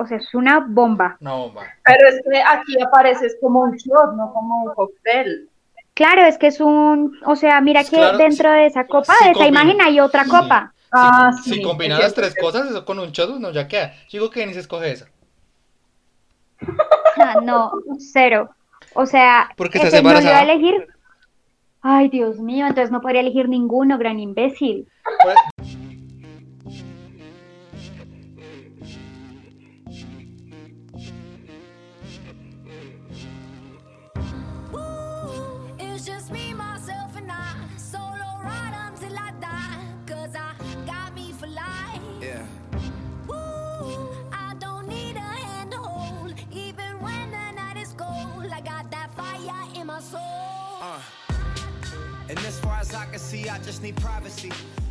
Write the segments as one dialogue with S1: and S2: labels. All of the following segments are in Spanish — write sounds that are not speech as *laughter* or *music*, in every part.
S1: O sea, es una bomba.
S2: Una bomba.
S3: Pero es que aquí aparece como un shot, no como un cóctel.
S1: Claro, es que es un, o sea, mira
S2: Pues
S1: que
S2: claro,
S1: dentro de esa copa,
S2: sí
S1: de esa imagen hay otra
S2: Sí.
S1: copa.
S3: Ah,
S2: si,
S3: sí.
S2: si combinas las tres cosas, eso con un shot, no, ya queda. Digo que ni se escoge esa. *laughs*
S1: Ah, no, cero. O sea,
S2: Porque estás
S1: no iba a elegir. Ay, Dios mío, entonces no podría elegir ninguno, gran imbécil.
S2: Pues,
S4: And
S5: as far as I can see, I just need privacy.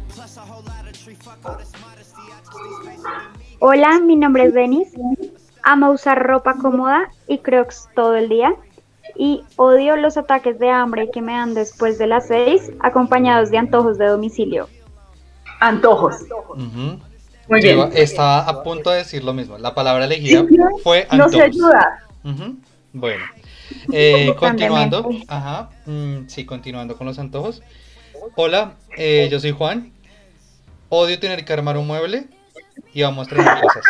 S5: Plus a whole lot of tree. Fuck all this modesty. I just need space to be me.
S1: Hola, mi nombre es Denis. Amo usar ropa cómoda y crocs todo el día. Y odio los ataques de hambre que me dan después de las seis, acompañados de antojos de domicilio.
S3: Antojos. Muy
S2: Yo
S3: bien.
S2: estaba a punto de decir lo mismo. La palabra elegida fue
S3: No se
S2: antojos.
S3: ayuda.
S2: Ujú. Bueno, eh, *laughs* continuando, ajá, mm, sí, continuando con los antojos. Hola, eh, yo soy Juan. Odio tener que armar un mueble y vamos a estrenar cosas.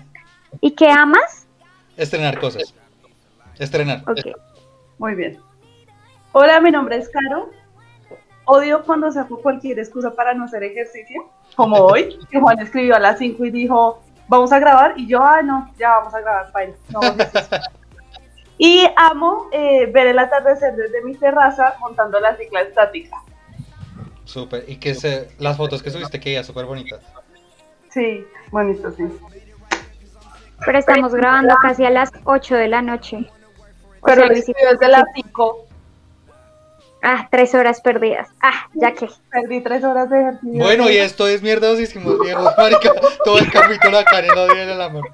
S2: *laughs*
S1: ¿Y qué amas?
S2: Estrenar cosas. Estrenar.
S1: Ok.
S3: Muy bien. Hola, mi nombre es Caro. Odio cuando saco cualquier excusa para no hacer ejercicio, como *laughs* hoy, que Juan escribió a las 5 y dijo, vamos a grabar, y yo, ah, no, ya vamos a grabar, fine, no hago ejercicio". Y amo eh, ver el atardecer desde mi terraza montando la cicla estática.
S2: Súper. Y que se, las fotos que subiste que ya súper bonitas.
S3: Sí, bonito, sí.
S1: Pero estamos grabando casi a las 8 de la noche. O
S3: Pero
S1: sea,
S3: desde las 5,
S1: Ah, tres horas perdidas. Ah, ya que.
S3: perdí tres horas de ejercicio.
S2: Bueno, y esto es mierdosísimos *laughs* viejos, marica. Todo el capítulo acá en el odio del amor.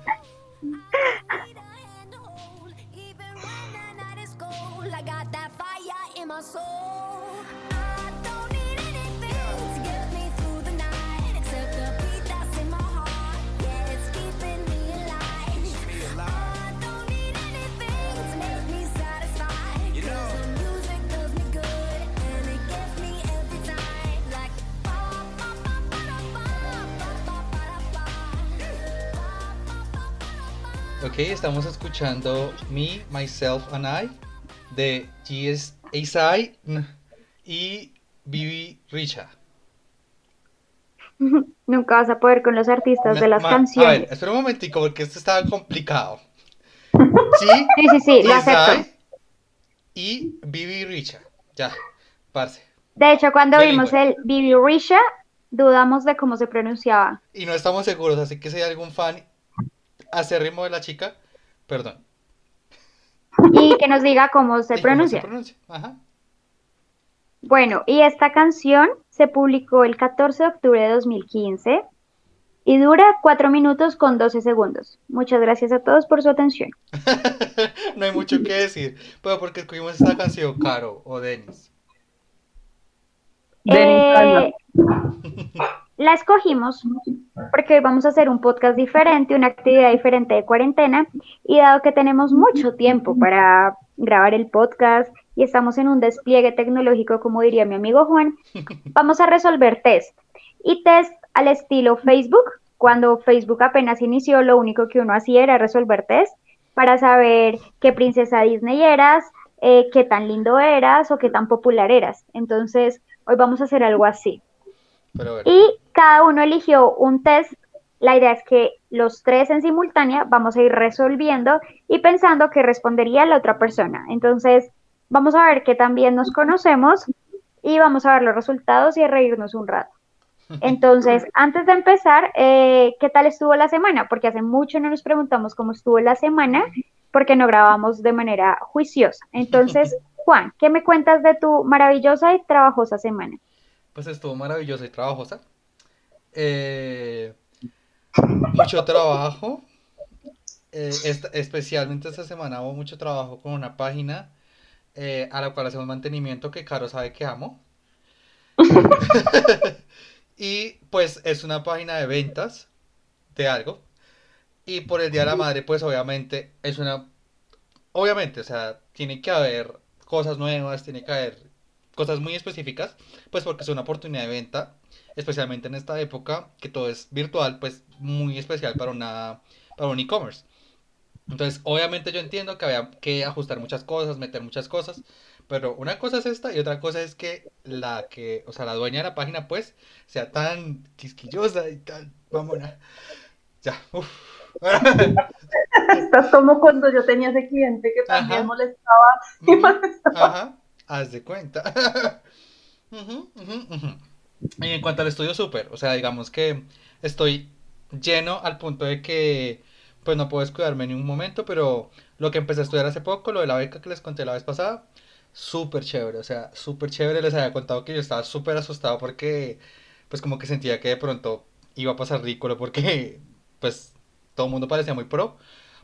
S2: Ok, estamos escuchando Me, Myself and I de GS Isai y Bibi Richa. *laughs*
S1: Nunca vas a poder con los artistas de las
S2: Ma- A ver,
S1: canciones.
S2: espera un momentico porque esto está complicado. *laughs* Sí,
S1: Sí, sí, sí, lo acepto.
S2: Y Bibi Richa. Ya, parce.
S1: De hecho, cuando vimos el Bibi Risha, dudamos de cómo se pronunciaba.
S2: Y no estamos seguros, así que si hay algún fan acérrimo de la chica, perdón.
S1: Y que nos diga cómo se
S2: ¿Y cómo
S1: pronuncia.
S2: pronuncia? Ajá.
S1: Bueno, y esta canción se publicó el 14 de octubre de 2015 y dura 4 minutos con 12 segundos. Muchas gracias a todos por su atención. *laughs*
S2: no hay mucho que decir. Pero porque escogimos esta canción, Caro o Denis.
S3: Denis, calma.
S1: Eh, *laughs* la escogimos porque hoy vamos a hacer un podcast diferente, una actividad diferente de cuarentena y dado que tenemos mucho tiempo para grabar el podcast y estamos en un despliegue tecnológico, como diría mi amigo Juan, *laughs* vamos a resolver test. Y test al estilo Facebook. Cuando Facebook apenas inició, lo único que uno hacía era resolver test para saber qué princesa Disney eras, eh, qué tan lindo eras o qué tan popular eras. Entonces, hoy vamos a hacer algo así.
S2: Pero bueno.
S1: Y cada uno eligió un test. La idea es que los tres en simultánea vamos a ir resolviendo y pensando qué respondería la otra persona. Entonces, vamos a ver qué tan bien nos conocemos y vamos a ver los resultados y a reírnos un rato. Entonces, *laughs* antes de empezar, eh, ¿qué tal estuvo la semana? Porque hace mucho no nos preguntamos cómo estuvo la semana, porque no grabamos de manera juiciosa. Entonces, *laughs* Juan, ¿qué me cuentas de tu maravillosa y trabajosa semana?
S2: Pues estuvo maravillosa y trabajosa. Eh, mucho trabajo. Eh, esta- especialmente esta semana hubo mucho trabajo con una página eh, a la cual hacemos mantenimiento que Caro sabe que amo. *laughs* *laughs* y pues es una página de ventas de algo. Y por el Día de la Madre, pues obviamente es una... Obviamente, o sea, tiene que haber cosas nuevas, tiene que haber cosas muy específicas, pues porque es una oportunidad de venta, especialmente en esta época, que todo es virtual, pues muy especial para una, para un e-commerce. Entonces, obviamente yo entiendo que había que ajustar muchas cosas, meter muchas cosas, pero una cosa es esta y otra cosa es que la que, o sea, la dueña de la página, pues, sea tan quisquillosa y tan, mamona. Ya, uff. *laughs* *laughs*
S3: Estás como cuando yo tenía ese cliente que también
S2: Ajá.
S3: molestaba y molestaba.
S2: Ajá, haz de cuenta. *laughs* Ujú, ujú, ujú. Y en cuanto al estudio súper, o sea, digamos que estoy lleno al punto de que pues no puedo descuidarme ni un momento, pero lo que empecé a estudiar hace poco, lo de la beca que les conté la vez pasada, súper chévere, o sea, súper chévere, les había contado que yo estaba súper asustado porque pues como que sentía que de pronto iba a pasar ridículo porque *laughs* pues todo el mundo parecía muy pro,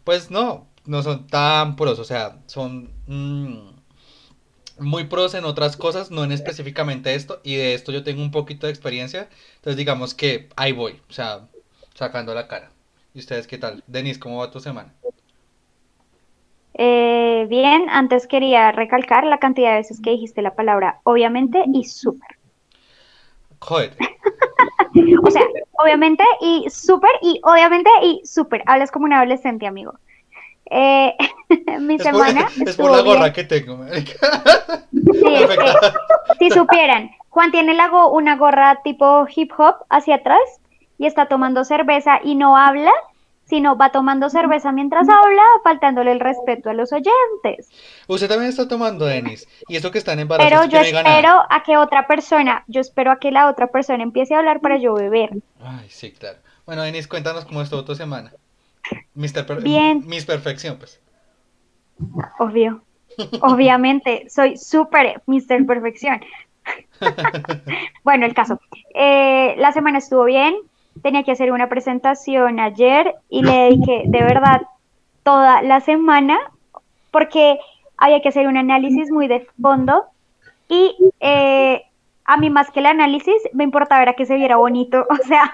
S2: pues no, no son tan pros, o sea, son... mm, muy pros en otras cosas, no en específicamente esto, y de esto yo tengo un poquito de experiencia, entonces digamos que ahí voy, o sea, sacando la cara. ¿Y ustedes qué tal? Denis, ¿cómo va tu semana?
S1: Eh, bien, antes quería recalcar la cantidad de veces que dijiste la palabra obviamente y súper.
S2: Jódete. *laughs*
S1: O sea, obviamente y súper y obviamente y súper. Hablas como un adolescente, amigo. Eh, *laughs* mi
S2: Es por,
S1: semana
S2: es por la gorra
S1: bien.
S2: que tengo, marica. *laughs*
S1: Sí, es que,
S2: Perfecto.
S1: si supieran, Juan tiene la go- una gorra tipo hip hop hacia atrás y está tomando cerveza y no habla, sino va tomando cerveza mientras habla, faltándole el respeto a los oyentes.
S2: Usted también está tomando, Denis, y eso que están embarazados
S1: Pero yo espero a que otra persona, yo espero a que la otra persona empiece a hablar para yo beber.
S2: Ay, sí, claro. Bueno, Denis, cuéntanos cómo estuvo tu semana. Mister Per-
S1: Bien.
S2: Miss Perfección, pues.
S1: Obvio. Obviamente, soy súper Mr. Perfección. *laughs* Bueno, el caso. Eh, la semana estuvo bien. Tenía que hacer una presentación ayer y le dediqué de verdad toda la semana porque había que hacer un análisis muy de fondo y eh, a mí más que el análisis me importaba era que se viera bonito, *laughs* o sea,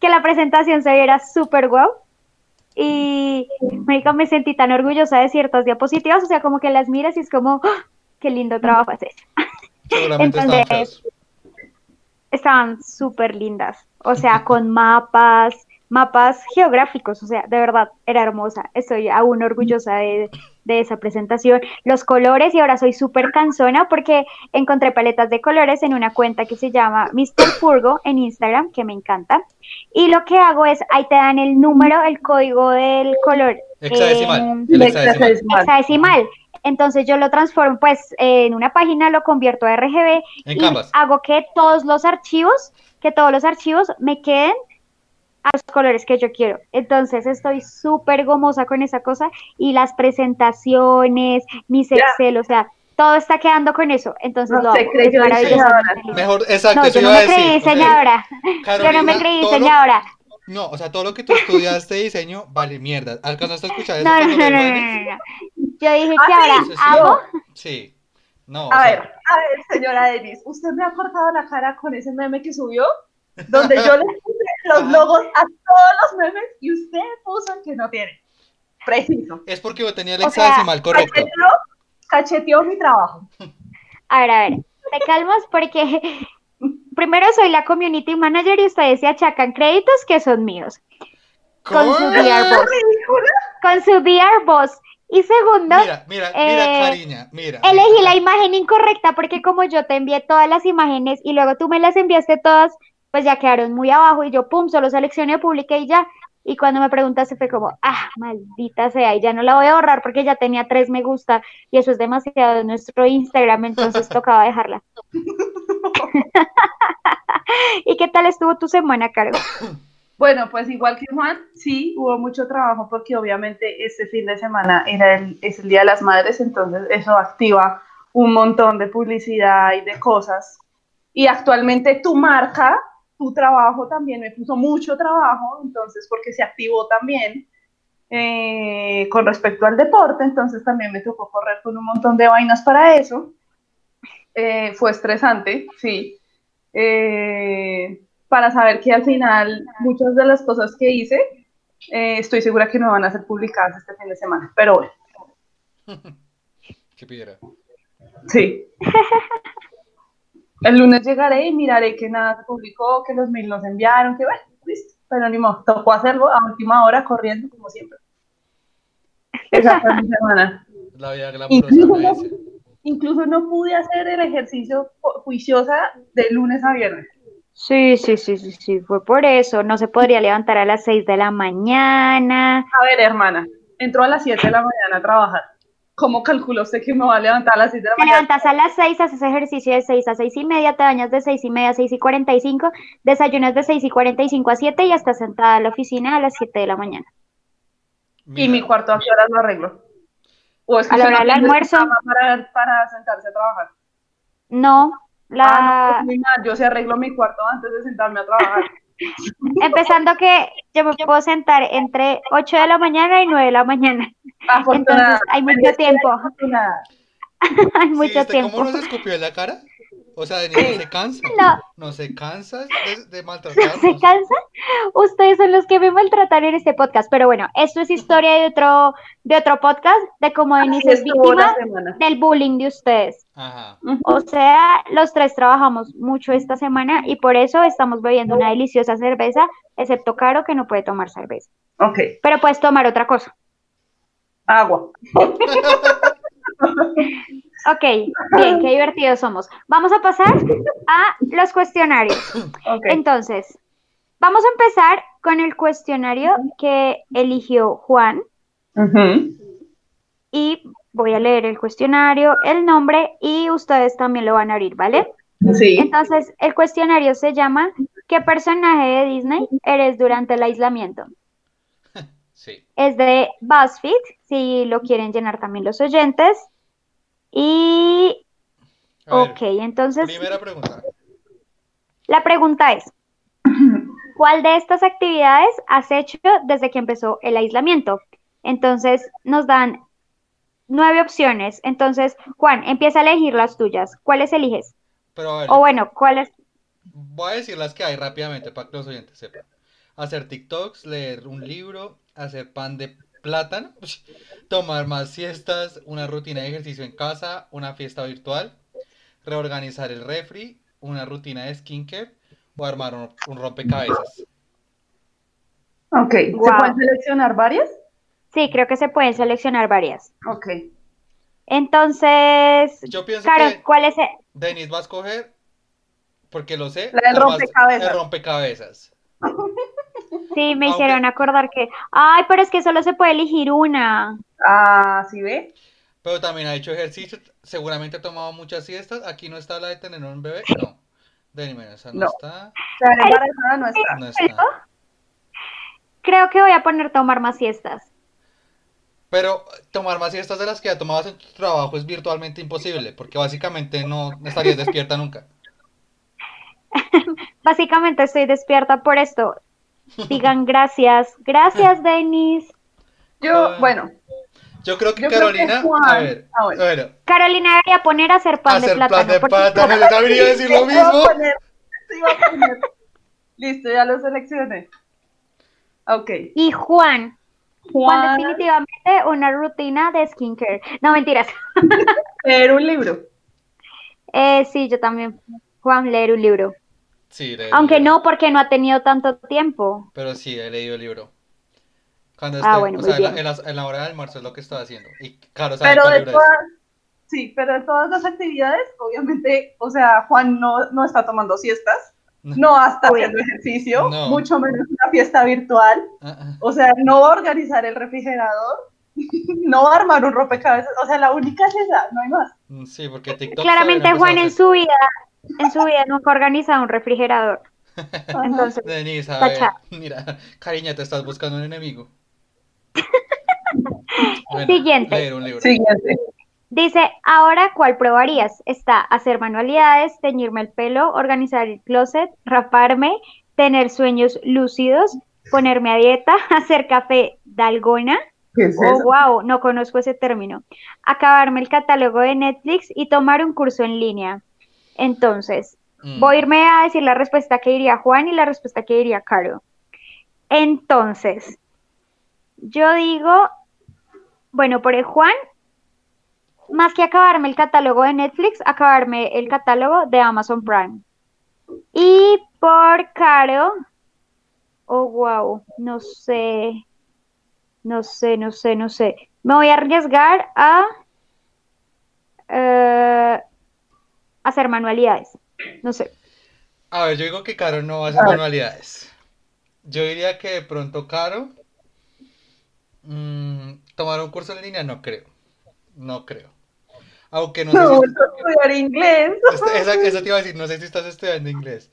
S1: que la presentación se viera súper guau. Y marica, me sentí tan orgullosa de ciertas diapositivas, o sea, como que las miras y es como, ¡ah! qué lindo trabajo haces. *laughs*
S2: Seguramente
S1: Entonces. Estaban súper lindas, o sea, con mapas, mapas geográficos, o sea, de verdad, era hermosa. Estoy aún orgullosa de, de esa presentación. Los colores, y ahora soy súper cansona porque encontré paletas de colores en una cuenta que se llama Mr. Furgo en Instagram, que me encanta. Y lo que hago es, ahí te dan el número, el código del color.
S2: Hexadecimal. El hexadecimal.
S3: hexadecimal.
S1: Entonces yo lo transformo pues en una página, lo convierto a RGB
S2: En
S1: y
S2: Canvas.
S1: hago que todos los archivos, que todos los archivos me queden a los colores que yo quiero. Entonces estoy súper gomosa con esa cosa y las presentaciones, mis
S3: Ya.
S1: Excel, o sea, todo está quedando con eso. Entonces
S3: No
S1: lo
S3: se
S1: hago.
S3: creyó
S1: Es.
S2: Mejor, exacto,
S1: No, yo no
S2: iba a
S1: me creí diseñadora. Yo no me creí diseñadora.
S2: No, o sea, todo lo que tú estudiaste de diseño vale mierda. ¿Alcanzaste a escuchar eso
S1: No, no, no, no, no. Yo dije que
S3: Ah,
S1: ahora
S2: sí, sí.
S1: hago
S2: Sí. No, o
S3: A
S2: sea,
S3: ver, a ver, señora Denis, ¿usted me ha cortado la cara con ese meme que subió? Donde yo *laughs* le puse los
S2: Ajá.
S3: logos a todos los memes y usted puso el que no tiene. Preciso.
S2: es porque yo tenía el
S1: O sea,
S2: hexadecimal correcto.
S3: Cacheteó, cacheteó mi trabajo. *laughs*
S1: A ver, a ver, te calmas porque *laughs* primero soy la community manager y ustedes se achacan créditos que son míos. Con su. VR Boss. Con su VR Boss. Y segundo,
S2: Mira, mira, mira,
S1: eh,
S2: cariña, mira.
S1: elegí
S2: mira.
S1: la imagen incorrecta porque como yo te envié todas las imágenes y luego tú me las enviaste todas, pues ya quedaron muy abajo y yo, pum, solo seleccioné, publiqué y ya. Y cuando me preguntaste fue como, ah, maldita sea, y ya no la voy a borrar porque ya tenía tres me gusta y eso es demasiado en nuestro Instagram, entonces *laughs* tocaba dejarla. *laughs* ¿Y qué tal estuvo tu semana, Caro?
S3: Bueno, pues igual que Juan, sí, hubo mucho trabajo porque obviamente este fin de semana era el, es el Día de las Madres, entonces eso activa un montón de publicidad y de cosas. Y actualmente tu marca, tu trabajo también me puso mucho trabajo, entonces porque se activó también eh, con respecto al deporte, entonces también me tocó correr con un montón de vainas para eso. Eh, fue estresante, sí. Eh, para saber que al final muchas de las cosas que hice Eh, estoy segura que no van a ser publicadas este fin de semana, pero bueno, *laughs*
S2: ¿Qué pidiera?
S3: sí. *laughs* El lunes llegaré y miraré que nada se publicó, que los mails nos enviaron, que bueno, listo. Pero ni modo, tocó hacerlo a última hora corriendo como siempre. Esa fue mi semana.
S2: La vida glamurosa
S3: Incluso,
S2: dice.
S3: incluso no pude hacer el ejercicio ju- juiciosa de lunes a viernes.
S1: Sí, sí, sí, sí, sí, fue por eso. No se podría levantar a las 6 de la mañana.
S3: A ver, hermana, entró a las 7 de la mañana a trabajar. ¿Cómo calculó usted que me va a levantar a las 7 de la
S1: Te
S3: mañana?
S1: levantas a las 6, haces ejercicio de 6 a 6 y media, te bañas de 6 y media a 6 y 45, desayunas de 6 y 45 a 7 y ya estás sentada en la oficina a las 7 de la mañana.
S3: Y mi cuarto a qué horas lo arreglo. ¿O es que
S1: A la hora
S3: no
S1: del almuerzo.
S3: Para, para sentarse a trabajar.
S1: No, la...
S3: Ah, no, pues, mal. Yo sí arreglo mi cuarto antes de sentarme a trabajar. *laughs*
S1: Empezando que yo me puedo sentar entre 8 de la mañana y 9 de la mañana.
S3: Afortunada.
S1: Entonces hay mucho tiempo.
S3: afortunada. *laughs*
S1: Hay
S2: ¿Sí
S1: mucho
S2: viste
S1: tiempo.
S2: cómo nos escupió en la cara? O sea, Denis no se cansa.
S1: No.
S2: No se cansa de, de *laughs*
S1: ¿Se
S2: maltratarnos.
S1: cansan? Ustedes son los que me maltrataron en este podcast. Pero bueno, esto es historia de otro, de otro podcast, de cómo Denise
S3: Así
S1: es víctima
S3: semana.
S1: del bullying de ustedes.
S2: Ajá.
S1: O sea, los tres trabajamos mucho esta semana y por eso estamos bebiendo una deliciosa cerveza, excepto Caro que no puede tomar cerveza.
S3: Ok,
S1: Pero puedes tomar otra cosa.
S3: agua. *laughs* *laughs*
S1: Ok, bien, qué divertidos somos. Vamos a pasar a los cuestionarios. Entonces, vamos a empezar con el cuestionario que eligió Juan y voy a leer el cuestionario, el nombre y ustedes también lo van a abrir, ¿vale?
S3: Sí.
S1: Entonces, el cuestionario se llama ¿Qué personaje de Disney eres durante el aislamiento? *laughs*
S2: Sí.
S1: Es de BuzzFeed, si lo quieren llenar también los oyentes. Y,
S2: A ver,
S1: ok, entonces
S2: primera pregunta.
S1: la pregunta es, ¿cuál de estas actividades has hecho desde que empezó el aislamiento? Entonces, nos dan nueve opciones. Entonces, Juan, empieza a elegir las tuyas. ¿Cuáles eliges?
S2: Pero a ver,
S1: O bueno, ¿cuáles?
S2: voy a decir las que hay rápidamente para que los oyentes sepan. Hacer TikToks, leer un libro, hacer pan de plátano, tomar más siestas, una rutina de ejercicio en casa, una fiesta virtual, reorganizar el refri, una rutina de skincare o armar un, un rompecabezas.
S3: Ok. ¿Se pueden seleccionar varias?
S1: Sí, creo que se pueden seleccionar varias.
S3: Ok.
S1: Entonces,
S2: Yo pienso
S1: Caro,
S2: que
S1: ¿cuál es? el-
S2: Denis va a escoger, porque lo sé,
S3: La del rompecabezas.
S2: el rompecabezas. *laughs*
S1: Sí, me
S2: Aunque-
S1: hicieron acordar que, ay, pero es que solo se puede elegir una.
S3: Ah, ¿sí ve?
S2: Pero también ha hecho ejercicio, seguramente ha tomado muchas siestas. Aquí no está la de tener un bebé, no. Mira, esa no,
S3: No.
S2: está,
S3: La de embarazada no está.
S2: no está.
S1: Creo que voy a poner tomar más siestas.
S2: Pero tomar más siestas de las que ya tomabas en tu trabajo es virtualmente imposible, porque básicamente no estarías despierta nunca. *laughs*
S1: Básicamente estoy despierta por esto. Digan gracias. Gracias, Denis.
S3: Yo,
S2: Ah.
S3: bueno,
S2: Yo creo que
S3: Yo creo que
S2: Carolina,
S3: Juan-
S2: a ver,
S3: ah, bueno.
S2: bueno,
S1: Carolina debería poner a hacer pan de
S2: hacer plan
S1: plátano.
S2: de
S1: porque-
S2: plátano, yo también iba a decir lo *laughs*
S3: Iba a
S2: mismo.
S3: poner- a poner. Listo, ya lo seleccioné. Ok.
S1: Y Juan, Juan
S3: Juan,
S1: definitivamente una rutina de skincare. No, mentiras. *laughs*
S3: leer un libro.
S1: Eh, sí, yo también. Juan, leer un libro.
S2: Sí, leí
S1: Aunque no, porque no ha tenido tanto tiempo.
S2: Pero sí, he leído el libro. Cuando
S1: Ah,
S2: estoy,
S1: bueno,
S2: o
S1: muy
S2: sea, en la,
S1: bien.
S2: en la- en la hora del almuerzo es lo que estoy haciendo. Y claro, ¿sabe
S3: Pero
S2: cuál
S3: de
S2: libro es?
S3: todas, sí, pero de todas las actividades, obviamente, o sea, Juan no, no está tomando siestas, no está
S1: Uy.
S3: haciendo ejercicio,
S2: No.
S3: mucho menos una fiesta virtual,
S2: Ah, ah.
S3: o sea, no va a organizar el refrigerador, *laughs* no va a armar un rompecabezas, o sea, la única es esa, no hay más.
S2: Mm, Sí, porque TikTok
S1: Claramente
S2: no
S1: Juan en su vida, en su vida nunca ha organizado un refrigerador. *laughs* Entonces.
S2: Denise, a ver, mira, cariña, te estás buscando un enemigo. *laughs* Bueno,
S1: Siguiente.
S2: leer un libro.
S3: Siguiente.
S1: dice, ahora, ¿cuál probarías? Está hacer manualidades, teñirme el pelo, organizar el closet, raparme, tener sueños lúcidos, ponerme a dieta, *laughs* hacer café dalgona.
S3: ¿Qué es
S1: Oh,
S3: eso?
S1: wow, no conozco ese término. Acabarme el catálogo de Netflix y tomar un curso en línea. Entonces,
S2: Mm,
S1: voy a irme a decir la respuesta que diría Juan y la respuesta que diría Caro. Entonces, Yo digo, bueno, por el Juan, más que acabarme el catálogo de Netflix, acabarme el catálogo de Amazon Prime. Y por Caro, oh wow, no sé, no sé, no sé, no sé. Me voy a arriesgar a eh, hacer manualidades. No sé.
S2: A ver, yo digo que Caro no va a hacer manualidades. Yo diría que de pronto Caro. mm, tomar un curso en línea, no creo. No creo. Aunque no sé
S3: No,
S2: si.
S3: vuelto a estudiar inglés. *laughs*
S2: Esa, eso te iba a decir, no sé si estás estudiando inglés.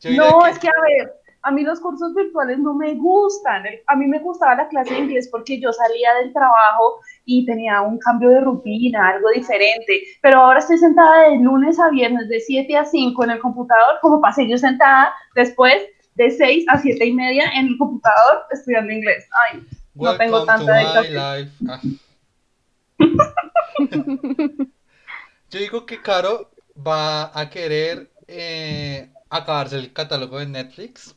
S2: Yo
S3: No,
S2: que-
S3: es que a ver, a mí los cursos virtuales no me gustan. A mí me gustaba la clase de inglés porque yo salía del trabajo y tenía un cambio de rutina, algo diferente. Pero ahora estoy sentada de lunes a viernes, de 7 a 5 en el computador, como pasé yo sentada después de 6 a 7 y media en el computador estudiando inglés. Ay, no tengo tanta dedicación. *laughs*
S2: Ah. Yo digo que Caro va a querer eh, acabarse el catálogo de Netflix.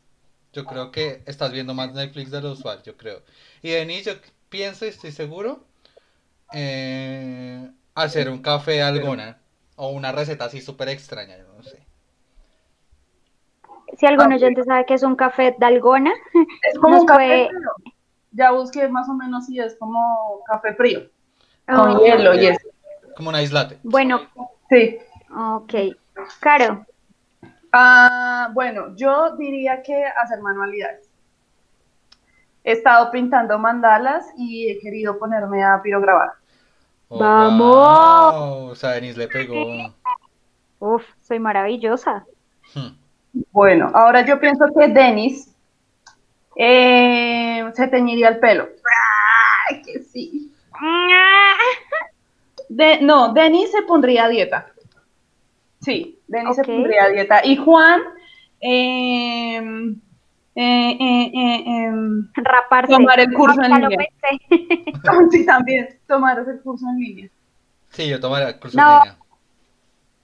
S2: Yo creo que estás viendo más Netflix de lo usual, yo creo. Y Denise, yo pienso y estoy seguro eh, hacer un café alguna o una receta así súper extraña, yo no sé.
S1: Si algún
S3: Ah,
S1: oyente sabe que es un café dalgona, *laughs*
S3: Es como un café frío. Ya busqué más o menos si es como café frío, con
S1: oh,
S3: hielo y eso.
S2: Como una islate.
S1: bueno,
S3: Sí.
S1: ok. Caro,
S3: Ah, bueno, yo diría que hacer manualidades. He estado pintando mandalas y he querido ponerme a pirograbar.
S2: Oh,
S1: ¡Vamos!
S2: wow, O sea, Denise le pegó.
S1: uf, soy maravillosa.
S2: Hmm.
S3: Bueno, ahora yo pienso que Denis eh, se teñiría el pelo. ¡Ay, que sí! De, no, Denis se pondría a dieta. Sí, Denis se pondría a dieta. Y Juan, eh, eh, eh, eh, em,
S1: Raparse.
S3: Tomar el curso en línea.
S1: pensé. *laughs*
S3: sí, también, tomar el curso en línea.
S2: Sí, yo tomaría el curso
S1: No.
S2: en línea.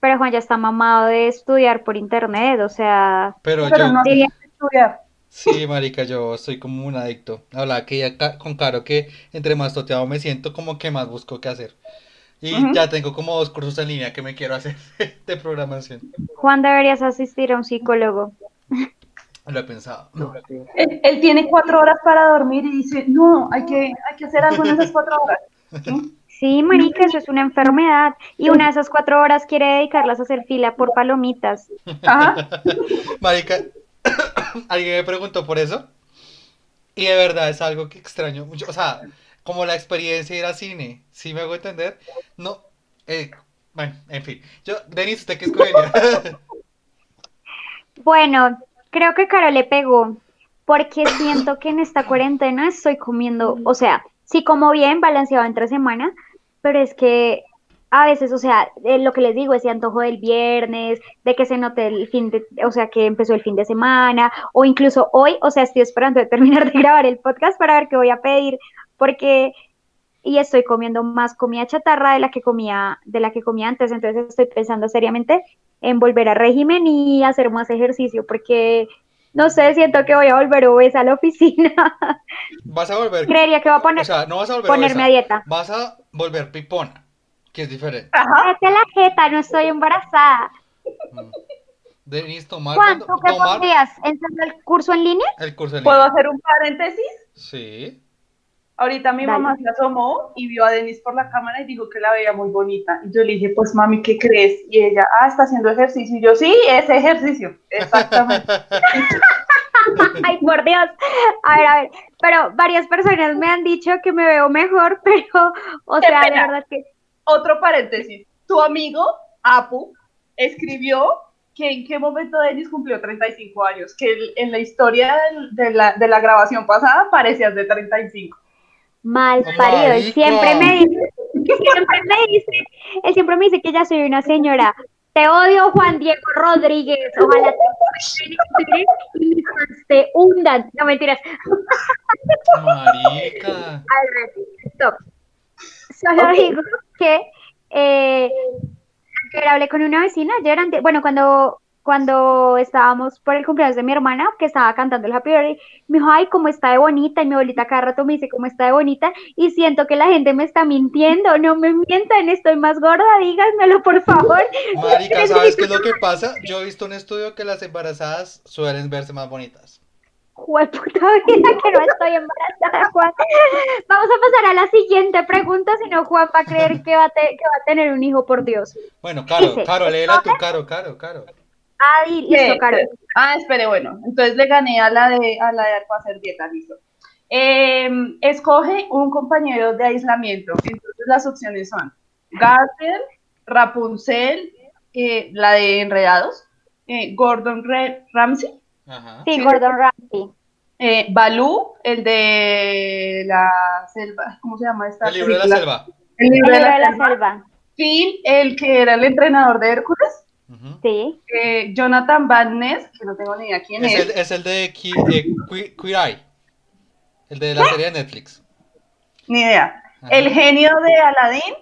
S1: Pero Juan ya está mamado de estudiar por internet, o sea,
S2: Pero
S3: Pero
S2: yo,
S3: no
S1: diría-
S3: estudiar.
S2: sí, marica, yo soy como un adicto. Hablaba que ya con Caro que entre más toteado me siento, como que más busco qué hacer. Y ya tengo como dos cursos en línea que me quiero hacer *laughs* de programación.
S1: Juan deberías asistir a un psicólogo.
S2: Lo he pensado.
S3: Él, él tiene cuatro horas para dormir y dice, no, hay que, hay que hacer algo en esas cuatro horas. ¿Sí?
S1: Sí, marica, eso es una enfermedad. Y una de esas cuatro horas quiere dedicarlas a hacer fila por palomitas.
S3: Ajá. *laughs*
S2: Marica, *coughs* alguien me preguntó por eso. Y de verdad es algo que extraño mucho. O sea, como la experiencia de ir al cine. ¿Sí me hago entender? No. eh, bueno, en fin. Yo, Denis, ¿usted qué escogería? *laughs*
S1: Bueno, creo que Caro le pegó, porque siento que en esta cuarentena estoy comiendo, o sea, sí como bien, balanceado entre semana, pero es que a veces, o sea, eh, lo que les digo, ese antojo del viernes, de que se note el fin de, o sea, que empezó el fin de semana, o incluso hoy, o sea, estoy esperando de terminar de grabar el podcast para ver qué voy a pedir, porque y estoy comiendo más comida chatarra de la que comía, de la que comía antes, entonces estoy pensando seriamente en volver a régimen y hacer más ejercicio, porque no sé, siento que voy a volver obesa a la *laughs* oficina.
S2: Vas a volver.
S1: Creería que voy a poner,
S2: O sea, no vas a volver
S1: ponerme a dieta.
S2: Vas a volver pipona, que es diferente.
S3: Ajá.
S1: La jeta, no estoy embarazada.
S2: Mm. Denis, tomar,
S1: ¿tú qué
S2: tomar
S1: pondrías? ¿Empezar el curso en línea?
S2: el curso en
S3: ¿Puedo
S2: línea.
S3: hacer un paréntesis?
S2: Sí.
S3: Ahorita mi
S1: Dale.
S3: mamá se asomó y vio a Denise por la cámara y dijo que la veía muy bonita. Y yo le dije, pues mami, ¿qué crees? Y ella, ah, está haciendo ejercicio. Y yo, sí, ese ejercicio. Exactamente. *laughs*
S1: Ay, por Dios. A ver, a ver. Pero varias personas me han dicho que me veo mejor, *laughs* pero, o
S3: Qué
S1: sea, de
S3: pena.
S1: verdad que
S3: Otro paréntesis. Tu amigo, Apu, escribió que en qué momento Denise cumplió 35 años. Que en la historia de la, de la grabación pasada parecías de 35.
S1: Mal parido. Él siempre me dice, siempre me dice, él siempre me dice que ya soy una señora. Te odio, Juan Diego Rodríguez. Ojalá te y te hundan. No mentiras.
S2: Marica.
S1: Al. Stop. Solo digo que eh, ayer hablé con una vecina, ayer ante- bueno, cuando, cuando estábamos por el cumpleaños de mi hermana, que estaba cantando el Happy Birthday, me dijo, ay, cómo está de bonita, y mi abuelita cada rato me dice, cómo está de bonita, y siento que la gente me está mintiendo, no me mientan, estoy más gorda, díganmelo, por favor. *laughs*
S2: Marica, *laughs* ¿sabes qué es lo que pasa? Yo he visto un estudio que las embarazadas suelen verse más bonitas.
S1: Jueputa vida que no estoy embarazada, Juan. Vamos a pasar a la siguiente pregunta, si no Juan va a creer que va a, te- que va a tener un hijo, por Dios.
S2: Bueno, Caro,
S1: Dice,
S2: Caro, léela tú, Caro, Caro, Caro.
S1: Ah, y- listo,
S3: Sí,
S1: Caro.
S3: Ah, espere, bueno. Entonces le gané a la de a la de hacer dieta, listo. Eh, escoge un compañero de aislamiento. Entonces las opciones son Garfield, Rapunzel, eh, la de Enredados, eh, Gordon Re- Ramsay,
S2: Ajá.
S1: Sí, Gordon Ramsay.
S3: eh, Balú, el de la selva, ¿cómo se llama esta
S2: El libro de la selva.
S3: El
S1: El
S3: libro de la,
S1: de la
S3: selva.
S1: selva.
S3: Phil, el que era el entrenador de Hércules.
S1: Sí.
S3: Eh, Jonathan Van Ness, que no tengo ni idea quién
S2: Es
S3: es.
S2: el, es el de Ki- eh, Queer Eye. El de la serie de Netflix.
S3: Ni idea.
S2: Ajá.
S3: El genio de Aladdin,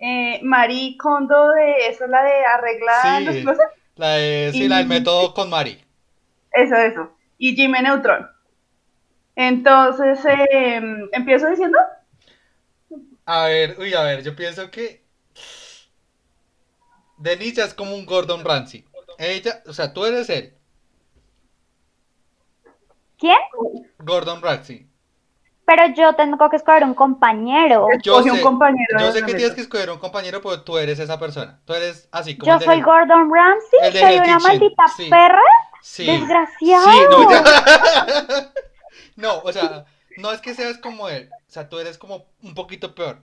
S3: eh, Marie Kondo de eso, la de arreglar
S2: Sí.
S3: los closets.
S2: La de, sí, la del método con Mari.
S3: Eso, eso. Y Jimmy Neutron. Entonces, eh, empiezo diciendo.
S2: A ver, uy, a ver, yo pienso que Denise es como un Gordon Ramsay. Ella, o sea, tú eres él,
S1: ¿Quién?
S2: Gordon Ramsay.
S1: Pero yo tengo que escoger un compañero.
S2: Yo sé,
S3: un compañero.
S2: yo sé que tienes que escoger un compañero, pero tú eres esa persona. Tú eres así como
S1: Yo
S2: el
S1: soy Gordon Ramsay,
S2: el
S1: soy una maldita
S2: sí.
S1: perra.
S2: Sí.
S1: Desgraciado.
S2: Sí, no, ya. *laughs* No, o sea, no es que seas como él. O sea, tú eres como un poquito peor.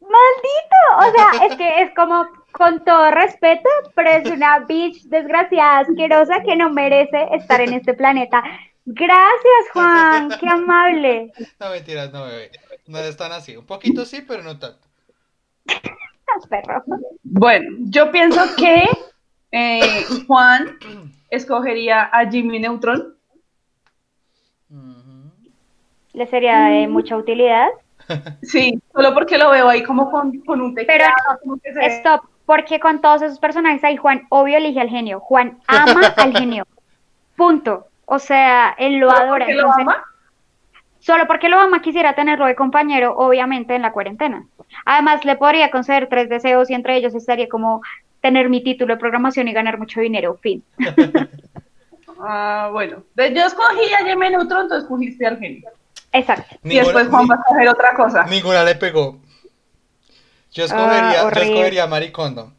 S1: Maldito. O sea, es que es como, con todo respeto, pero es una bitch desgraciada, asquerosa que no merece estar en este planeta. Gracias, Juan. Qué amable.
S2: No, mentiras, no, bebé. No es tan así. Un poquito sí, pero no tanto.
S1: Perro.
S3: Bueno, yo pienso que eh, Juan escogería a Jimmy Neutron.
S1: Le sería de mucha utilidad.
S3: Sí, solo porque lo veo ahí como con, con un
S1: Pero
S3: teclado.
S1: no,
S3: como que se
S1: Stop, porque con todos esos personajes ahí, Juan obvio elige al genio. Juan ama *laughs* al genio. Punto. O sea, él lo
S3: ¿Solo
S1: adora.
S3: porque lo
S1: entonces-
S3: ama?
S1: Solo porque lo ama quisiera tenerlo de compañero, obviamente, en la cuarentena. Además, le podría conceder tres deseos y entre ellos estaría como tener mi título de programación y ganar mucho dinero. Fin. *laughs*
S3: Ah, bueno. Entonces, yo escogí a Neutron, entonces escogiste al genio.
S1: Exacto.
S3: Y después Juan va a escoger otra cosa.
S2: Ninguna le pegó. Yo escogería, yo
S1: horrible.
S2: escogería Maricondo.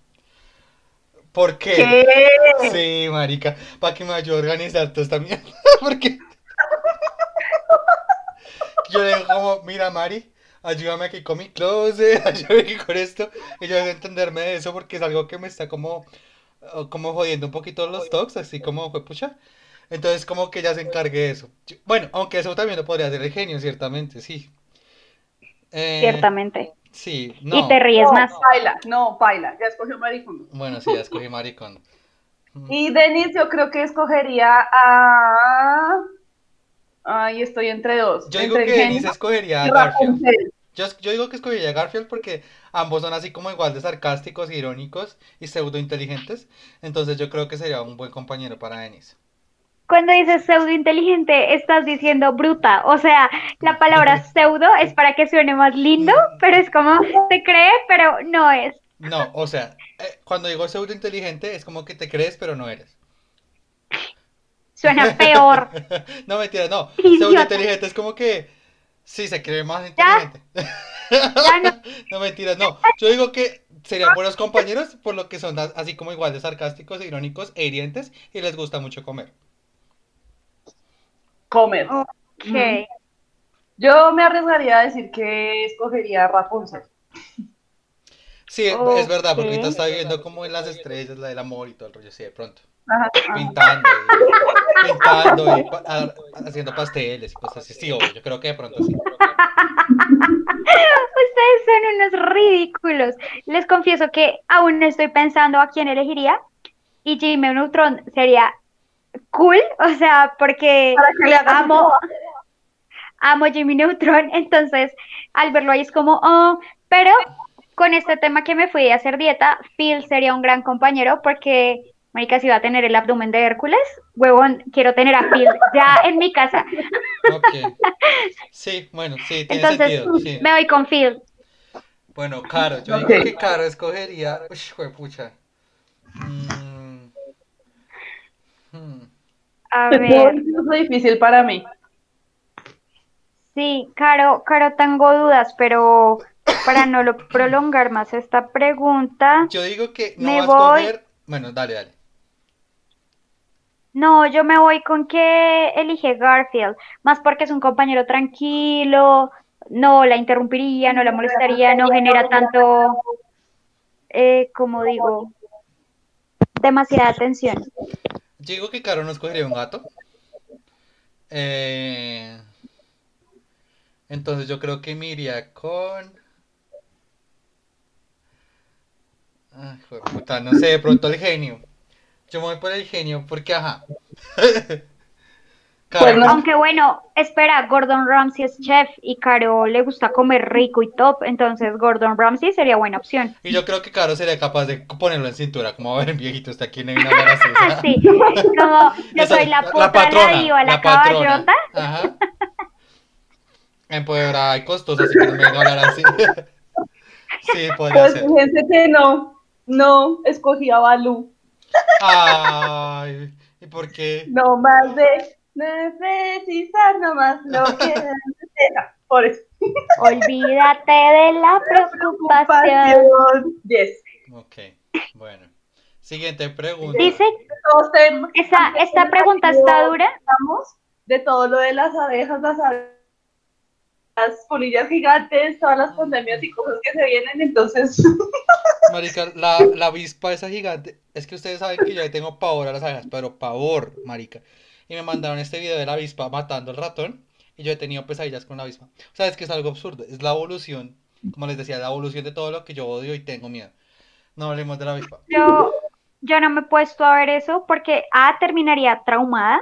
S2: ¿Por qué?
S3: ¿Qué?
S2: Sí, marica, para que me ayude a organizar toda esta mierda. *laughs* Porque yo le digo como, mira Mari, ayúdame aquí con mi closet, *laughs* ayúdame aquí con esto. Y yo debo entenderme de eso porque es algo que me está como, eh, como jodiendo un poquito los talks, así como fue pucha. Entonces como que ella se encargue de eso. Yo- Bueno, aunque eso también lo podría hacer el genio, ciertamente, sí. Eh,
S1: Ciertamente.
S2: Sí,
S1: Y
S2: no.
S1: te ríes
S3: no,
S1: más.
S3: Paila, no, paila. Ya escogió Maricondo.
S2: Bueno, sí, ya escogí Maricondo. *laughs*
S3: Y Denis, yo creo que escogería a. Ay, estoy entre dos.
S2: Yo digo que
S3: genio
S2: escogería a
S3: y
S2: Garfield. Yo, yo digo que escogería a Garfield porque ambos son así como igual de sarcásticos, irónicos y pseudo inteligentes. Entonces yo creo que sería un buen compañero para Denise.
S1: Cuando dices pseudo inteligente, estás diciendo bruta. O sea, la palabra pseudo es para que suene más lindo, pero es como se cree, pero no es.
S2: No, o sea, eh, cuando digo pseudo inteligente es como que te crees pero no eres.
S1: Suena *laughs* peor.
S2: No, mentira, no. Pseudo inteligente es como que sí se cree más
S1: Ya.
S2: inteligente.
S1: Ya no. *laughs*
S2: No, mentiras, no. Yo digo que serían buenos compañeros por lo que son as- así como igual de sarcásticos, irónicos e hirientes y les gusta mucho comer.
S3: Comer.
S1: Ok.
S3: Yo me arriesgaría a decir que escogería a Rapunzel.
S2: Sí, es verdad, porque ahorita está viviendo como en las estrellas, la del amor y todo el rollo, sí, de pronto.
S3: Ajá.
S2: Pintando y, *laughs* pintando y pa- a- haciendo pasteles y cosas así. Sí, obvio, yo creo que de pronto sí. *laughs*
S1: Ustedes son unos ridículos. Les confieso que aún no estoy pensando a quién elegiría. Y Jimmy Neutron sería cool, o sea, porque amo, amo Jimmy Neutron. *laughs* Entonces, al verlo ahí es como, oh, pero con este tema que me fui a hacer dieta, Phil sería un gran compañero porque Marica, si va a tener el abdomen de Hércules, huevón, quiero tener a Phil *laughs* ya en mi casa. *laughs*
S2: Sí, bueno, sí, tiene
S1: Entonces,
S2: sentido. sí.
S1: me voy con Phil.
S2: Bueno, Caro, yo digo que Caro escogería. Uy, pucha. Mm. Hmm.
S1: A
S3: Es
S1: ver,
S3: muy difícil para mí.
S1: sí, Caro, Caro, tengo dudas, pero para no lo prolongar más esta pregunta,
S2: Yo digo que no
S1: Me
S2: va a
S1: voy-
S2: escoger. Bueno, dale, dale.
S1: no, yo me voy con que elige Garfield, más porque es un compañero tranquilo, no la interrumpiría, no la molestaría, no genera tanto, eh, como digo, demasiada atención.
S2: Yo digo que Caro no escogería un gato. Eh, Entonces yo creo que me iría con. Ay, hijo de puta, no sé, de pronto el genio. Yo me voy por el genio porque, ajá. *laughs*
S3: Pues no.
S1: Aunque bueno, espera, Gordon Ramsay es chef y Caro le gusta comer rico y top, entonces Gordon Ramsay sería buena opción.
S2: Y yo creo que Caro sería capaz de ponerlo en cintura, como a ver, viejito, está aquí hay una
S1: Ah, sí, como yo *laughs* soy la potra, la, diva, la,
S2: patrona.
S1: caballota.
S2: Ajá. *laughs* Empoderada y costosa, así que no me venga a hablar así. *laughs* Sí, podría
S3: Pues
S2: ser.
S3: fíjense que no, no, escogí a Balú.
S2: Ay, ¿y por qué?
S3: No más de necesitar nomás lo *laughs* que. Por eso.
S1: Olvídate de *laughs* la preocupación.
S3: Preocupación. Yes.
S2: Ok, bueno. Siguiente pregunta.
S1: Dice,
S3: Todos tenemos-
S1: esa, esta pregunta está dura.
S3: hablamos de todo lo de las abejas, las abejas, las polillas gigantes, todas las pandemias y cosas que se vienen, entonces *laughs*
S2: Marica, la, la avispa esa gigante. Es que ustedes saben que yo le tengo pavor a las abejas, pero pavor, marica. Y me mandaron este video de la avispa matando al ratón. Y yo he tenido pesadillas con la avispa. O sea, es que es algo absurdo. Es la evolución, como les decía, la evolución de todo lo que yo odio y tengo miedo. No hablemos de la avispa.
S1: Yo, yo no me he puesto a ver eso porque A terminaría traumada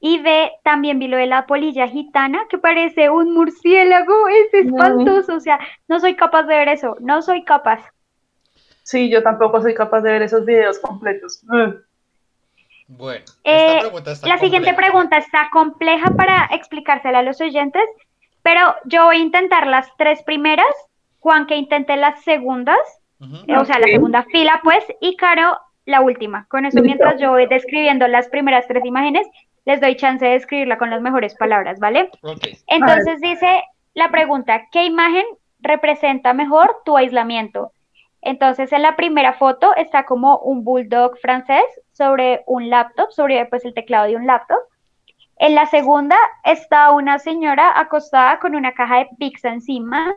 S1: y B también vi lo de la polilla gitana que parece un murciélago, es espantoso, o sea, no soy capaz de ver eso, no soy capaz.
S3: sí, yo tampoco soy capaz de ver esos videos completos. Mm.
S2: Bueno,
S1: Eh,
S2: esta pregunta está
S1: La siguiente pregunta está compleja para explicársela a los oyentes, pero yo voy a intentar las tres primeras, Juan que intente las segundas,
S2: Ujú.
S1: eh, o sea, la segunda fila, pues, y Caro la última. Con eso, mientras yo voy describiendo las primeras tres imágenes, les doy chance de escribirla con las mejores palabras, ¿vale? Entonces dice la pregunta, ¿qué imagen representa mejor tu aislamiento? Entonces en la primera foto está como un bulldog francés sobre un laptop, sobre pues el teclado de un laptop. En la segunda está una señora acostada con una caja de pizza encima.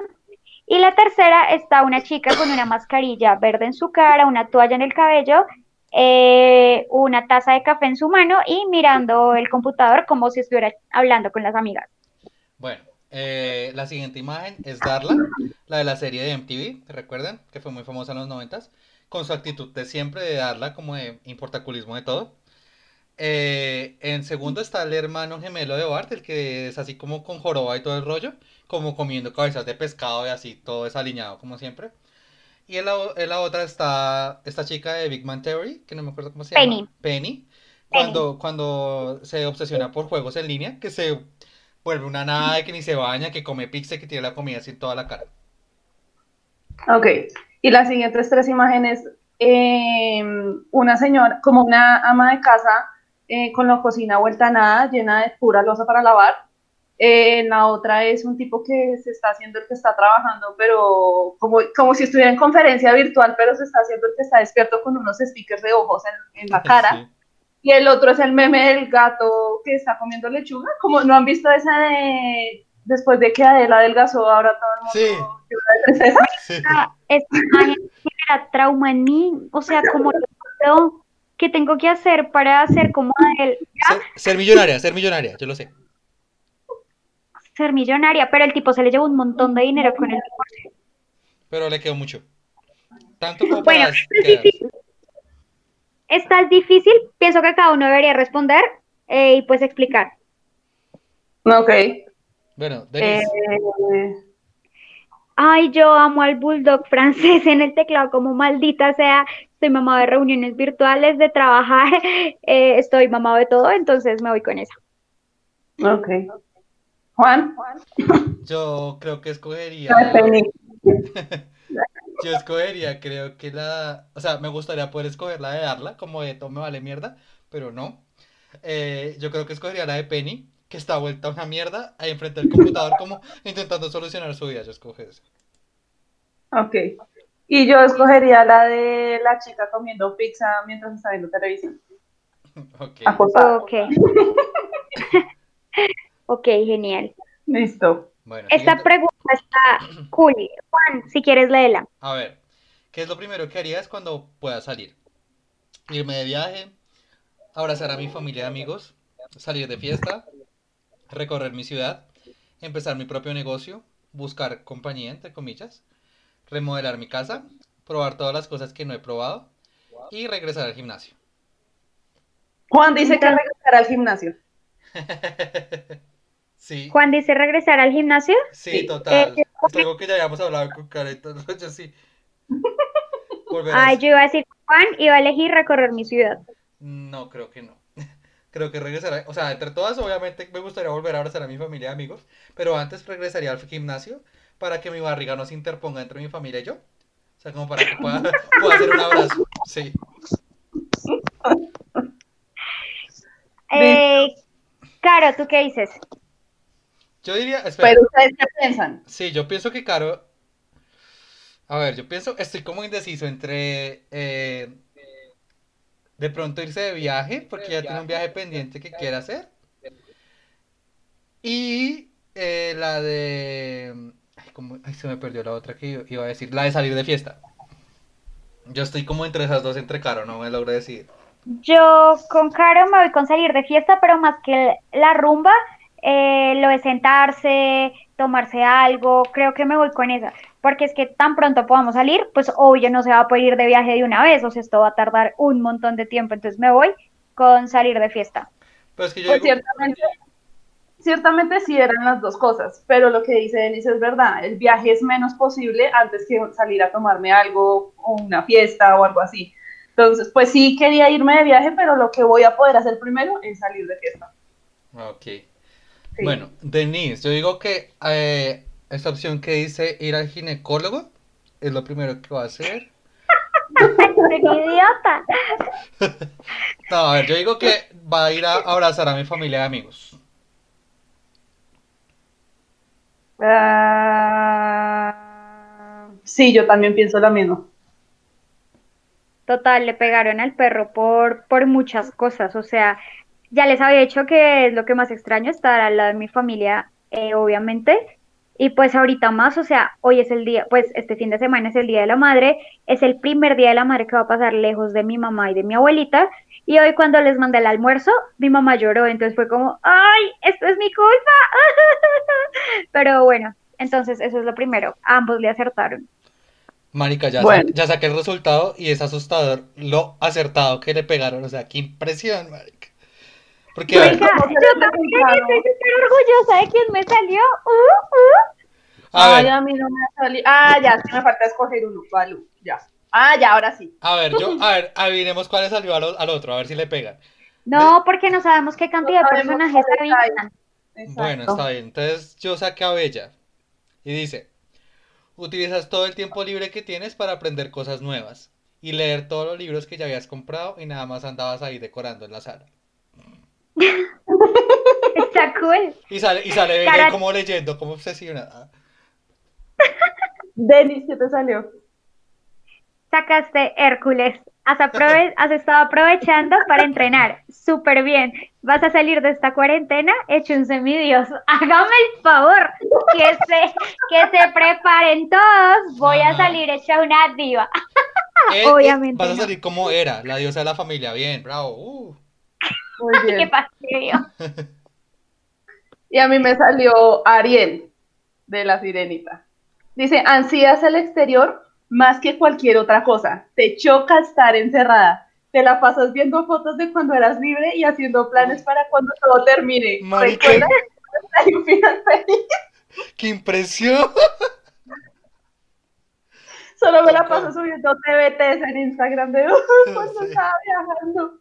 S1: Y la tercera está una chica con una mascarilla verde en su cara, una toalla en el cabello, eh, una taza de café en su mano y mirando el computador como si estuviera hablando con las amigas.
S2: bueno. Eh, la siguiente imagen es Darla, la de la serie de MTV, ¿recuerdan? Que fue muy famosa en los noventas. Con su actitud de siempre de Darla, como de importaculismo de todo. Eh, en segundo está el hermano gemelo de Bart, el que es así como con joroba y todo el rollo, como comiendo cabezas de pescado y así, todo desaliñado como siempre. Y en la, en la otra está esta chica de Big Man Theory, que no me acuerdo cómo se
S1: Penny.
S2: llama. Penny. Cuando, cuando se obsesiona por juegos en línea, que se vuelve una nada, que ni se baña, que come pizza y que tiene la comida así en toda la cara.
S3: Ok, y las siguientes tres imágenes, eh, una señora, como una ama de casa eh, con la cocina vuelta a nada, llena de pura losa para lavar. Eh, la otra es un tipo que se está haciendo el que está trabajando, pero como, como si estuviera en conferencia virtual, pero se está haciendo el que está despierto con unos stickers de ojos en, en la *laughs* cara.
S2: Sí.
S3: Y el otro es el meme del gato que está comiendo lechuga. Como no han visto esa de después de que Adela adelgazó, ahora todo el mundo
S2: Sí.
S3: de tristeza?
S2: Sí.
S1: Ah, genera trauma en mí, o sea, como yo, ¿qué tengo que hacer para ser como él,
S2: Ser, ser millonaria, ser millonaria, yo lo sé.
S1: ser millonaria? Pero el tipo se le llevó un montón de dinero con el divorcio.
S2: Pero le quedó mucho. Tanto como
S1: Bueno,
S2: para
S1: es
S2: quedar.
S1: Esta es difícil, pienso que cada uno debería responder eh, y pues explicar.
S3: Ok.
S2: Bueno, Denise,
S3: Eh,
S1: Ay, yo amo al bulldog francés en el teclado como maldita sea. Estoy mamado de reuniones virtuales, de trabajar, *laughs* eh, estoy mamado de todo, entonces me voy con esa.
S3: Ok. Juan.
S2: Yo creo que escogería. *laughs* Yo escogería, creo que la. O sea, me gustaría poder escoger la de Darla, como de todo me vale mierda, pero no. Eh, yo creo que escogería la de Penny, que está vuelta a una mierda, ahí enfrente del computador, como intentando solucionar su vida. Yo escoge eso.
S3: Ok. Y yo escogería la de la chica comiendo pizza mientras está viendo televisión. *laughs*
S2: Ok.
S3: Acostada.
S1: Ok. *laughs* Ok, genial.
S3: Listo.
S2: Bueno,
S1: Esta
S2: siguiente.
S1: Está cool. Juan, si quieres léela.
S2: A ver, ¿qué es lo primero que harías cuando puedas salir? Irme de viaje, abrazar a mi familia y amigos, salir de fiesta, recorrer mi ciudad, empezar mi propio negocio, buscar compañía, entre comillas, remodelar mi casa, probar todas las cosas que no he probado y regresar al gimnasio.
S3: Juan dice que regresará al gimnasio. *laughs*
S2: Sí,
S1: Juan dice regresar al gimnasio.
S2: sí,
S3: sí.
S2: total.
S1: Eh,
S2: Es algo que ya habíamos hablado con Karen, yo sí. *laughs* Volver a
S1: Ay, yo iba a decir Juan iba a elegir recorrer mi ciudad.
S2: No, creo que no. *laughs* Creo que regresará. O sea, entre todas, obviamente me gustaría volver a abrazar a mi familia y amigos. Pero antes regresaría al gimnasio para que mi barriga no se interponga entre mi familia y yo. O sea, como para que pueda, *laughs* pueda hacer un abrazo. Sí.
S1: Eh, Caro, ¿tú qué dices?
S2: Yo diría. Espera.
S3: Pero ustedes qué piensan?
S2: Sí, yo pienso que Caro. A ver, yo pienso. Estoy como indeciso entre. eh, de pronto irse de viaje, porque ya tiene un viaje pendiente que quiere hacer. Y eh, la de. Ay, ¿cómo? Ay, se me perdió la otra que iba- iba a decir. La de salir de fiesta. Yo estoy como entre esas dos, entre Caro, no me logro decidir.
S1: Yo con Caro me voy con salir de fiesta, pero más que la rumba, eh, lo de sentarse, tomarse algo, creo que me voy con esa. Porque es que tan pronto podamos salir, pues obvio no se va a poder ir de viaje de una vez, o sea, esto va a tardar un montón de tiempo, entonces me voy con salir de fiesta.
S2: Pero es que yo
S3: Pues
S2: digo.
S3: ciertamente, ciertamente sí eran las dos cosas, pero lo que dice Denise es verdad, el viaje es menos posible antes que salir a tomarme algo o una fiesta o algo así. Entonces, pues sí quería irme de viaje, pero lo que voy a poder hacer primero es salir de fiesta.
S2: Ok.
S3: Sí.
S2: Bueno, Denise, yo digo que eh, esta opción que dice ir al ginecólogo es lo primero que va a hacer.
S1: ¡Qué idiota!
S2: No, a ver, yo digo que va a ir a abrazar a mi familia y amigos.
S3: Ah, sí, yo también pienso lo mismo.
S1: Total, le pegaron al perro por, por muchas cosas. O sea, ya les había dicho que es lo que más extraño, estar al lado de mi familia, eh, obviamente. Y pues ahorita más, o sea, hoy es el día, pues este fin de semana es el Día de la Madre, es el primer Día de la Madre que va a pasar lejos de mi mamá y de mi abuelita. Y hoy cuando les mandé el almuerzo, mi mamá lloró, entonces fue como, ¡ay, esto es mi culpa! *laughs* Pero bueno, entonces eso es lo primero, ambos le acertaron.
S2: Marica, ya,
S3: Bueno.
S2: sa- ya saqué el resultado y es asustador lo acertado que le pegaron. O sea, qué impresión, marica. Porque, a ver,
S1: Oiga,
S3: ¿cómo se
S1: yo también estoy súper orgullosa de quién me salió. Uh, uh.
S2: a
S3: Ay,
S2: ver,
S3: a mí no me ha salido. Ah, ya, sí me falta escoger uno. Valu, ya. Ah, ya, ahora sí.
S2: a ver, yo, *laughs* a ver, adivinemos cuál le salió al, al otro, a ver si le pegan.
S1: No, porque no sabemos qué cantidad de
S3: sabemos
S1: personajes habitan.
S2: Bueno, está bien. Entonces yo saqué a Bella y dice, utilizas todo el tiempo libre que tienes para aprender cosas nuevas y leer todos los libros que ya habías comprado y nada más andabas ahí decorando en la sala.
S1: Está cool.
S2: Y sale, y sale
S1: Cara-
S2: como leyendo, como obsesionada.
S3: Denis, ¿qué te salió?
S1: Sacaste Hércules. Has, aprove- *laughs* has estado aprovechando para entrenar. Súper bien. Vas a salir de esta cuarentena hecho un semidios. *laughs* Hágame el favor. Que se, que se preparen todos. Voy a
S2: Ajá.
S1: salir hecha una diva. *laughs*
S2: Eh, eh,
S1: Obviamente
S2: vas a salir como era, la diosa de la familia. Bien, bravo. uh.
S3: Muy *laughs*
S1: Qué
S3: bien.
S1: fastidio.
S3: Y a mí me salió Ariel, de la sirenita. Dice, ansías el exterior más que cualquier otra cosa. Te choca estar encerrada. Te la pasas viendo fotos de cuando eras libre y haciendo planes para cuando todo termine.
S2: Marica.
S3: ¿Recuerdas? *laughs* Hay un final feliz.
S2: ¡Qué impresión!
S3: paso subiendo TBTs en Instagram de *laughs* cuando estaba viajando.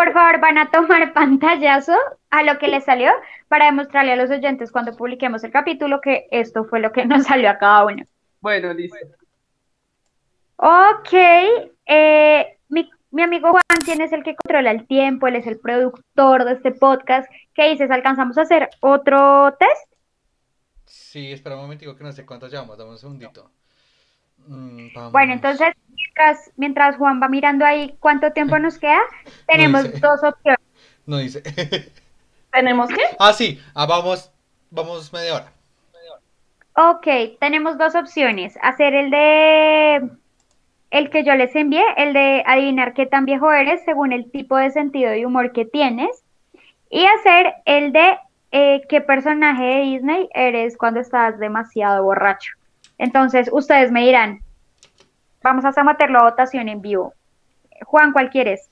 S1: Por favor, van a tomar *laughs* pantallazo a lo que les salió para demostrarle a los oyentes cuando publiquemos el capítulo que esto fue lo que *laughs* nos salió a cada uno.
S3: Bueno, listo.
S1: Ok, eh, mi, mi amigo Juan, quien es el que controla el tiempo, él es el productor de este podcast. ¿Qué dices? ¿Alcanzamos a hacer otro test?
S2: Sí, espera un momentico que no sé cuánto llevamos, dame un segundito. Mm, vamos.
S1: Bueno, entonces, mientras, mientras Juan va mirando ahí cuánto tiempo nos queda, *laughs* tenemos
S2: dice.
S1: dos opciones.
S2: No dice. *laughs*
S3: ¿Tenemos qué?
S2: Ah, sí, ah, vamos, vamos media hora.
S1: Ok, tenemos dos opciones. Hacer el de el que yo les envié, el de adivinar qué tan viejo eres según el tipo de sentido y humor que tienes. Y hacer el de eh, qué personaje de Disney eres cuando estás demasiado borracho. Entonces, ustedes me dirán, vamos a someterlo a votación en vivo. Juan, ¿cuál quieres?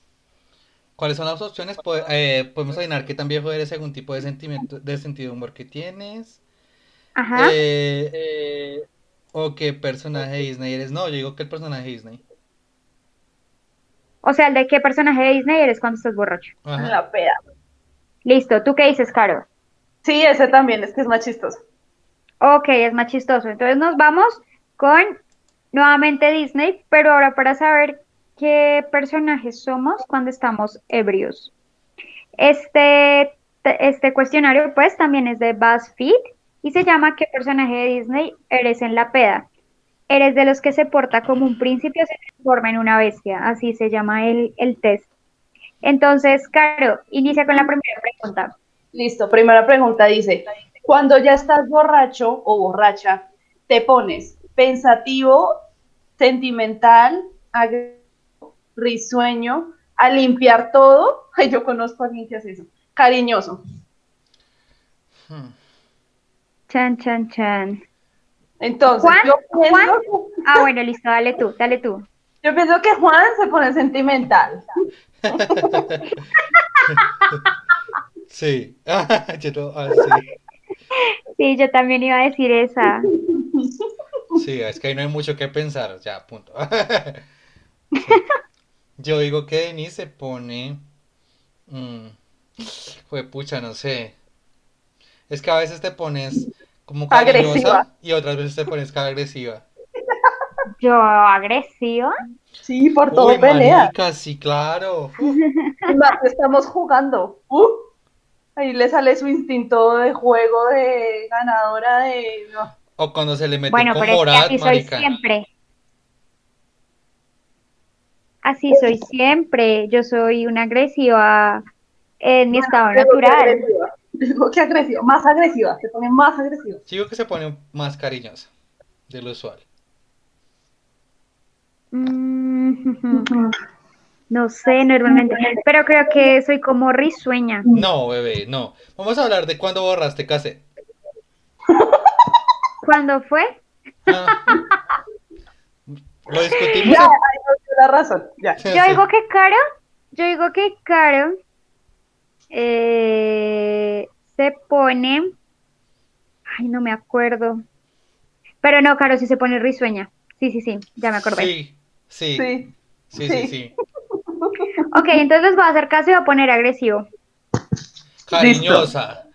S2: ¿Cuáles son las opciones? Eh, podemos adivinar qué tan viejo eres según tipo de sentimiento, de sentido de humor que tienes.
S1: Ajá.
S2: Eh, eh, o qué personaje de Disney eres. No, yo digo que el personaje de Disney.
S1: O sea, el de qué personaje de Disney eres cuando estás borracho.
S2: Ajá.
S3: La peda.
S1: Listo, ¿tú qué dices, Caro?
S3: Sí, ese también, es que es más chistoso.
S1: Ok, es más chistoso. Entonces nos vamos con nuevamente Disney, pero ahora para saber qué personajes somos cuando estamos ebrios. Este, este cuestionario pues también es de BuzzFeed y se llama ¿Qué personaje de Disney eres en la peda? Eres de los que se porta como un príncipe o se transforma en una bestia, así se llama el, el test. Entonces, Caro, inicia con la primera pregunta.
S3: Listo, primera pregunta dice, cuando ya estás borracho o borracha, te pones pensativo, sentimental, risueño, a limpiar todo. *laughs* Ay, yo conozco a alguien que hace eso. Cariñoso.
S2: Hmm.
S1: Chan, chan, chan.
S3: Entonces,
S1: Juan,
S3: yo, pienso,
S1: Juan. Ah, bueno, listo, dale tú, dale tú.
S3: yo pienso que Juan se pone sentimental. *laughs*
S2: Sí. *laughs* Yo no- ah, sí.
S1: Sí, yo también iba a decir esa.
S2: Sí, es que ahí no hay mucho que pensar, ya, punto. Sí. *laughs* Yo digo que Denise se pone. Mm, pucha, no sé. Es que a veces te pones como cariñosa
S3: Agresiva.
S2: y otras veces te pones cara agresiva.
S1: Yo agresiva.
S3: Sí, por todo
S2: Uy,
S3: pelea.
S2: sí, claro. *laughs* Uf,
S3: más estamos jugando. Uh, ahí le sale su instinto de juego de ganadora de... no.
S2: O cuando se le mete
S1: Bueno,
S2: con
S1: pero es que
S2: Morat,
S1: así soy siempre. Así soy siempre. Yo soy una agresiva en mi estado natural.
S3: agresiva. Digo que agresiva, más agresiva, se pone más agresiva.
S2: Digo que se pone más cariñosa de lo usual.
S1: Mm, *laughs* No sé, normalmente. Pero creo que soy como risueña.
S2: No, bebé, no. Vamos a hablar de cuando borraste cassette.
S1: ¿Cuándo fue?
S2: Ah. Lo discutimos.
S3: Ya,
S2: en-
S3: la razón. Ya. *laughs*
S1: Yo
S2: sí.
S1: digo que Caro, yo digo que Caro eh, se pone, ay, no me acuerdo. Pero no, Caro sí se pone risueña. Sí, sí, sí, ya me acordé.
S2: Sí, sí, sí,
S3: Sí.
S2: sí, sí.
S1: Ok, entonces les voy a hacer caso y voy a poner agresivo.
S2: Cariñosa.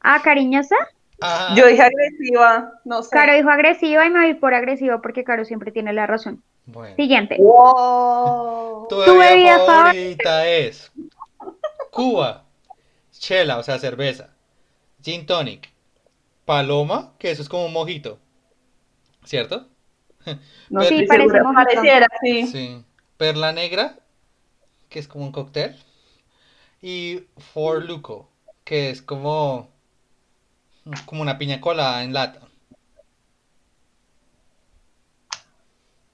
S1: Ah, cariñosa.
S2: Ajá.
S3: Yo dije agresiva, no sé.
S1: Caro dijo agresiva y me voy por agresivo porque Caro siempre tiene la razón.
S2: Bueno.
S1: Siguiente.
S3: Wow.
S2: Tu
S1: Tu
S2: bebida
S1: bebida
S2: favorita es Cuba, chela, o sea, cerveza, gin tonic, paloma, que eso es como un mojito, ¿cierto?
S3: No
S2: Sí,
S1: parece mojito.
S3: Pareciera, sí.
S2: Sí. Perla negra, que es como un cóctel, y For Luco, que es como como una piña colada en lata.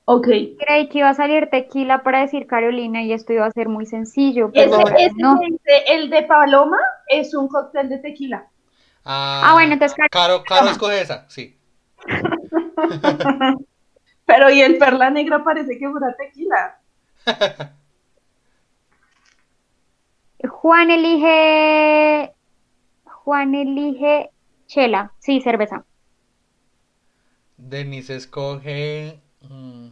S3: Ok.
S1: Creí que iba a salir tequila para decir Carolina y esto iba a ser muy sencillo,
S3: Ese,
S1: ahora no.
S3: el de Paloma es un cóctel de tequila.
S2: Ah,
S1: Ah, bueno, entonces Caro,
S2: Caro escoge esa, sí. *laughs*
S3: Pero y el perla negra parece que fuera tequila. *laughs*
S1: Juan elige. Juan elige chela. Sí, cerveza.
S2: Denise escoge Mm.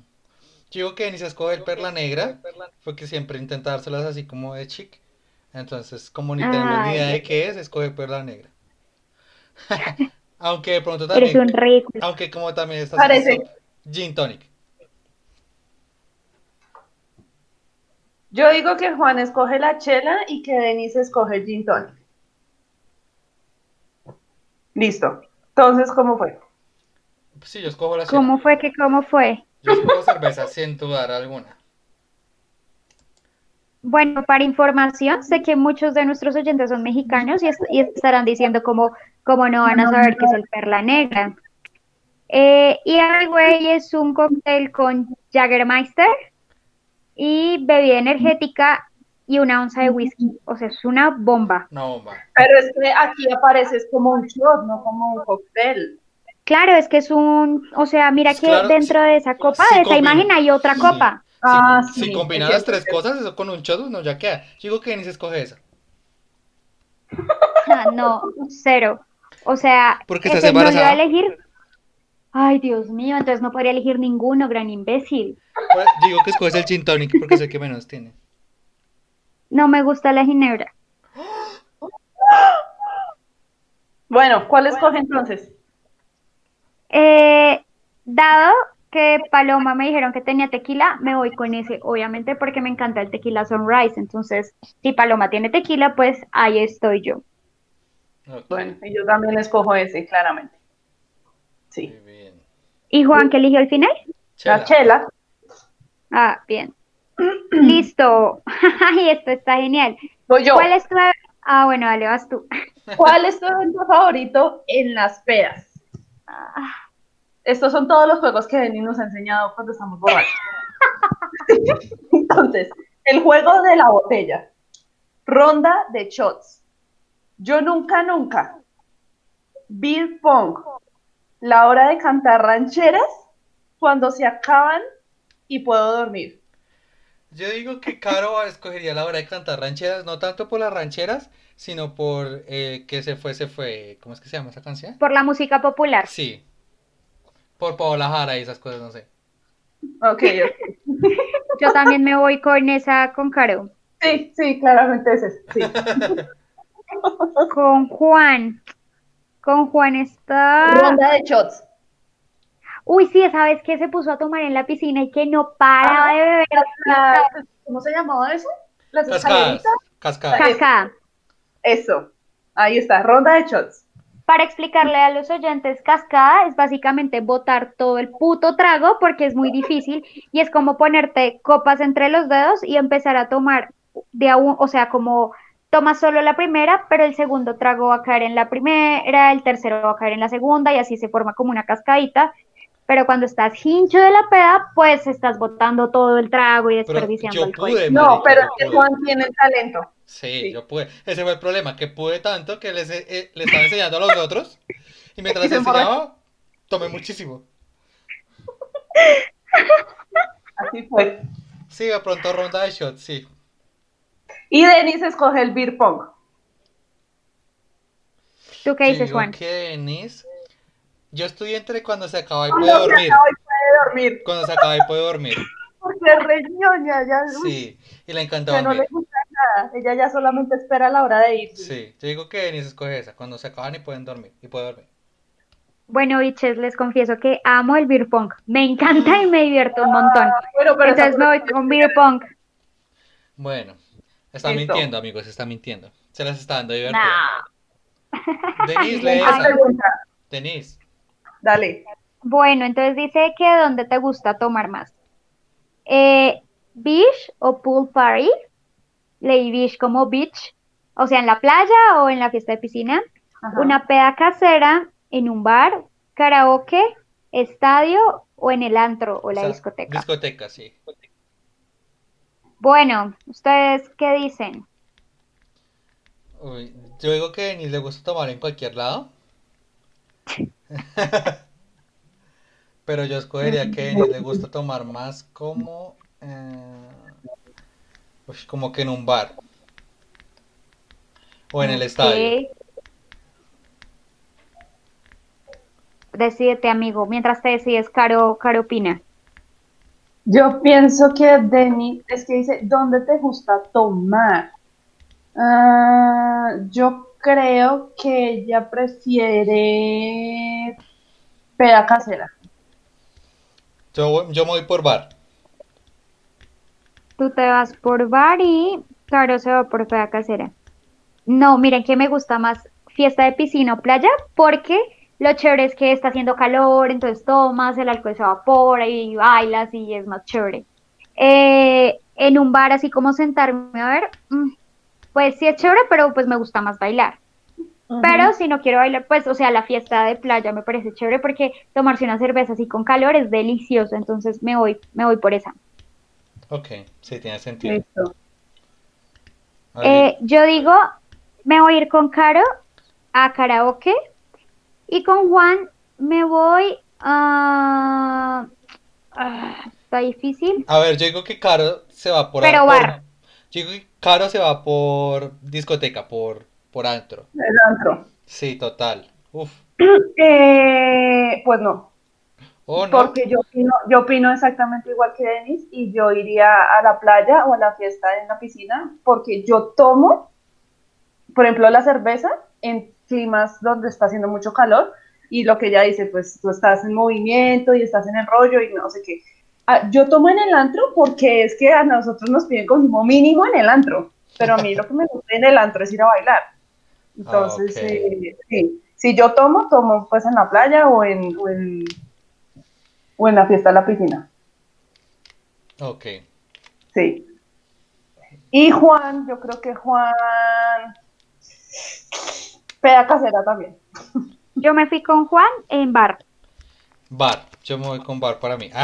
S2: Yo digo que Denise escoge el perla negra, porque siempre intenta dárselas así como de chic. Entonces, como ni tenemos ni idea de qué es, escoge perla negra. *laughs* Aunque de pronto
S1: Eres un
S2: también,
S1: rico.
S2: aunque como también estás
S3: Parece.
S2: Gin tonic.
S3: Yo digo que Juan escoge la chela y que Denise escoge el gin tonic. Listo. Entonces, ¿cómo fue?
S2: Sí, yo escojo la chela.
S1: ¿Cómo fue que cómo fue?
S2: Yo escojo cerveza *laughs* sin dudar alguna.
S1: Bueno, para información, sé que muchos de nuestros oyentes son mexicanos y, est- y estarán diciendo como, como no van a saber qué es el perla negra. Eh, y el güey es un cóctel con Jägermeister y bebida energética y una onza de whisky. O sea, es una bomba.
S2: Una bomba.
S3: Pero es que aquí aparece es como un shot, no como un cóctel.
S1: Claro, es que es un, o sea, mira que
S2: Claro,
S1: dentro de esa copa,
S2: sí
S1: de esa
S2: combina.
S1: imagen hay otra
S2: Sí.
S1: copa.
S3: Ah,
S2: si,
S3: sí,
S2: si combinas las tres cosas, eso con un shot, no, ya queda. Yo digo que Denise escoge esa.
S1: Ah, no, cero. O sea,
S2: Porque estás
S1: ese no iba a elegir. Ay, Dios mío, entonces no podría elegir ninguno, gran imbécil.
S2: Pues, digo que escoges el gin tonic porque es el que menos tiene.
S1: No me gusta la ginebra.
S3: Bueno, ¿cuál escoge entonces?
S1: Eh, dado que Paloma me dijeron que tenía tequila, me voy con ese, obviamente, porque me encanta el tequila Sunrise. Entonces, si Paloma tiene tequila, pues ahí estoy yo.
S3: Bueno, y yo también escojo ese, claramente. Sí.
S2: muy bien.
S1: ¿Y Juan, que eligió al final?
S3: La chela.
S1: Ah, bien. *clears throat* Listo. *laughs* Ay, esto está genial.
S3: Voy yo.
S1: ¿Cuál es tu... Ah, bueno, dale, vas tú. *laughs*
S3: ¿Cuál es tu evento favorito en las pedas?
S1: Ah,
S3: Estos son todos los juegos que Denis nos ha enseñado cuando estamos borrachos. *laughs* Entonces, el juego de la botella. Ronda de shots. Yo nunca, nunca. Beer pong. La hora de cantar rancheras cuando se acaban y puedo dormir.
S2: Yo digo que Caro escogería la hora de cantar rancheras, no tanto por las rancheras, sino por eh, que se fue, se fue. ¿Cómo es que se llama esa canción?
S1: por la música popular.
S2: Sí. Por Paola Jara y esas cosas, no sé.
S3: Ok, ok. *laughs*
S1: Yo también me voy con esa, con Caro.
S3: Sí, sí, claramente ese. es, Sí. *laughs*
S1: Con Juan. Con Juan está...
S3: Ronda de shots.
S1: Uy, sí, esa vez que se puso a tomar en la piscina y que no para de beber.
S3: La- ¿Cómo se llamaba eso? Las
S2: Cascadas. Cascadas.
S1: Cascada.
S3: Eso. Ahí está, ronda de shots.
S1: Para explicarle a los oyentes, cascada es básicamente botar todo el puto trago porque es muy difícil y es como ponerte copas entre los dedos y empezar a tomar de a un, o sea, como tomas solo la primera, pero el segundo trago va a caer en la primera, el tercero va a caer en la segunda y así se forma como una cascadita. Pero cuando estás hincho de la peda, pues estás botando todo el trago y
S2: Pero
S1: desperdiciando alcohol.
S2: pude,
S3: No, pero es que. Juan tiene el talento.
S2: Sí,
S3: Sí.
S2: yo pude. Ese fue el problema, que pude tanto que les, eh, le estaba enseñando a los otros y mientras *laughs*
S3: Y se
S2: enseñaba, tomé muchísimo.
S3: Así fue.
S2: Sí, de pronto ronda de shots, sí.
S3: Y Denis escoge el beer pong.
S1: ¿Tú qué dices, Juan?
S2: que Denise, yo estoy entre cuando se acaba y
S3: Cuando
S2: puede
S3: se
S2: dormir.
S3: acaba y puede dormir.
S2: Cuando se acaba y puede dormir. *laughs*
S3: Porque es re ñoña, ya, uy,
S2: Sí, y le encanta
S3: ya no le
S2: dormir.
S3: gusta nada. Ella ya solamente espera la hora de ir.
S2: Sí, yo digo que Denise escoge esa, cuando se acaban y pueden dormir. Y puede dormir.
S1: Bueno, biches, les confieso que amo el beer pong. Me encanta y me divierto un montón.
S3: Bueno, pero
S1: Entonces me voy con beer pong.
S2: Bueno, está
S3: Listo.
S2: mintiendo, amigos, está mintiendo. Se las está dando divertido.
S1: Nah. *laughs*
S2: Denise, lee
S3: Esa
S2: esa.
S3: pregunta.
S2: Denise.
S3: Dale.
S1: Bueno, entonces dice que dónde te gusta tomar más. Eh, beach o pool party. Leí beach como beach, o sea, en la playa o en la fiesta de piscina.
S3: Ajá.
S1: Una peda casera en un bar, karaoke, estadio o en el antro o la
S2: O sea,
S1: discoteca.
S2: Discoteca, sí.
S1: Bueno, ¿ustedes qué dicen?
S2: Uy, yo digo que a Denise le gusta tomar en cualquier lado. *laughs* Pero yo escogería que a Denise le gusta tomar más como, eh, uy, como que en un bar. O en el estadio.
S1: Ok. Decídete, amigo. Mientras te decides, Caro, Caro opina.
S3: Yo pienso que Denny, es que dice, ¿dónde te gusta tomar? Ah, yo creo que ella prefiere peda casera.
S2: Yo, voy- yo me voy por bar.
S1: Tú te vas por bar y Caro se va por fea casera. No, miren que me gusta más fiesta de piscina o playa porque lo chévere es que está haciendo calor, entonces tomas, el alcohol se evapora y bailas y es más chévere. Eh, en un bar así como sentarme a ver, mm, pues sí es chévere, pero pues me gusta más bailar. Pero si no quiero bailar, pues, o sea, la fiesta de playa me parece chévere porque tomarse una cerveza así con calor es delicioso, entonces me voy, me voy por esa.
S2: Ok, sí, tiene sentido.
S3: Listo.
S1: Eh, yo digo, me voy a ir con Caro a karaoke y con Juan me voy a... ah, está difícil.
S2: A ver, yo digo que Caro se va por...
S1: Pero
S2: por-
S1: bar.
S2: Yo digo que Caro se va por discoteca, por, por antro.
S3: El antro.
S2: Sí, total. Uf. *clears throat*
S3: Eh, pues no,
S2: Oh, no.
S3: porque yo opino, yo opino exactamente igual que Denis y yo iría a la playa o a la fiesta en la piscina porque yo tomo, por ejemplo, la cerveza en climas donde está haciendo mucho calor y lo que ella dice, pues tú estás en movimiento y estás en el rollo y no sé qué. Ah, yo tomo en el antro porque es que a nosotros nos piden consumo mínimo en el antro, pero a mí lo que me gusta en el antro es ir a bailar. Entonces, eh, sí. si yo tomo, tomo pues en la playa o en, o en, o en la fiesta de la piscina.
S2: Ok.
S3: Sí. Y Juan, yo creo que Juan. Peda casera también.
S1: Yo me fui con Juan en bar.
S2: Bar. Yo me voy con bar para mí. *laughs*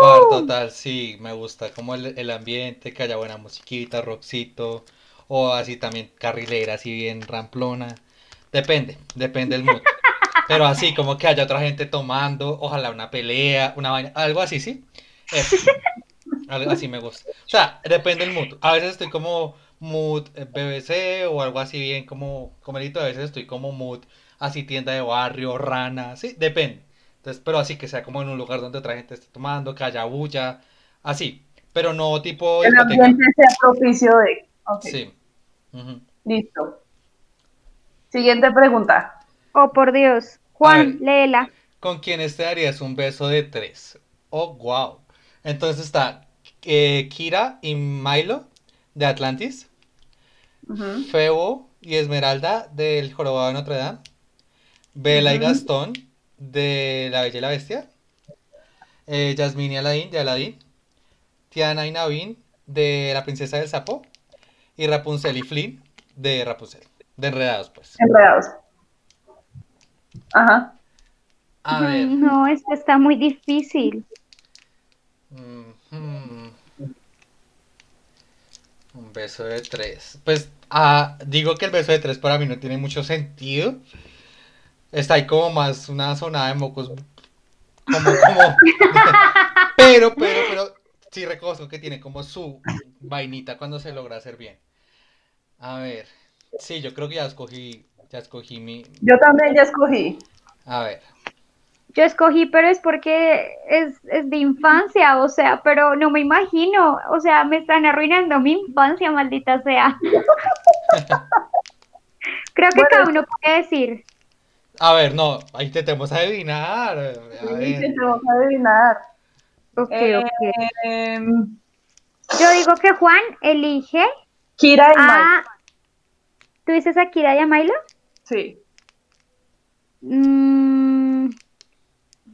S2: Bar total, sí, me gusta como el, el ambiente, que haya buena musiquita, rockcito, o así también carrilera, así bien ramplona. Depende, depende del mood. *laughs* Pero así, como que haya otra gente tomando, ojalá una pelea, una vaina, algo así, ¿sí? Eso. *laughs* Algo así me gusta. O sea, depende del mood. A veces estoy como mood eh, BBC o algo así bien como comerito, a veces estoy como mood así tienda de barrio, rana, sí, depende. Entonces, pero así que sea como en un lugar donde otra gente esté tomando, que haya bulla, así. Pero no tipo
S3: El ambiente sea propicio de. Ok,
S2: Sí.
S3: Listo. Siguiente pregunta.
S1: Oh, por Dios. Juan,
S2: ver.
S1: léela.
S2: ¿Con quiénes te darías un beso de tres? Oh, wow. Entonces está eh, Kira y Milo de Atlantis, Febo y Esmeralda del Jorobado de Notre Dame, Bella y. Gastón de La Bella y la Bestia, eh, Yasmín y Aladín de Aladín, Tiana y Naveen de La Princesa del Sapo y Rapunzel y Flynn de Rapunzel, de Enredados pues.
S3: Enredados. Ajá.
S2: A ver.
S1: No, esto está muy difícil.
S2: mm, Un beso de tres. Pues ah, digo que el beso de tres para mí no tiene mucho sentido. Está ahí como más una sonada de mocos. Como, como. *laughs* Pero, pero, pero sí reconozco que tiene como su vainita cuando se logra hacer bien. A ver. Sí, yo creo que ya escogí. Ya escogí mi.
S3: Yo también ya escogí.
S2: A ver.
S1: Yo escogí, pero es porque es, es de infancia, o sea, pero no me imagino, o sea, me están arruinando mi infancia, maldita sea. *laughs* Creo que
S3: Bueno.
S1: cada uno puede decir.
S2: A ver, no. Ahí intentemos adivinar. A ver.
S3: Intentemos adivinar.
S1: Ok,
S3: Eh,
S1: ok.
S3: Em,
S1: Yo digo que Juan elige
S3: Kira y
S1: a. ¿Tú dices a Kira y a Milo?
S3: Sí.
S1: Mm,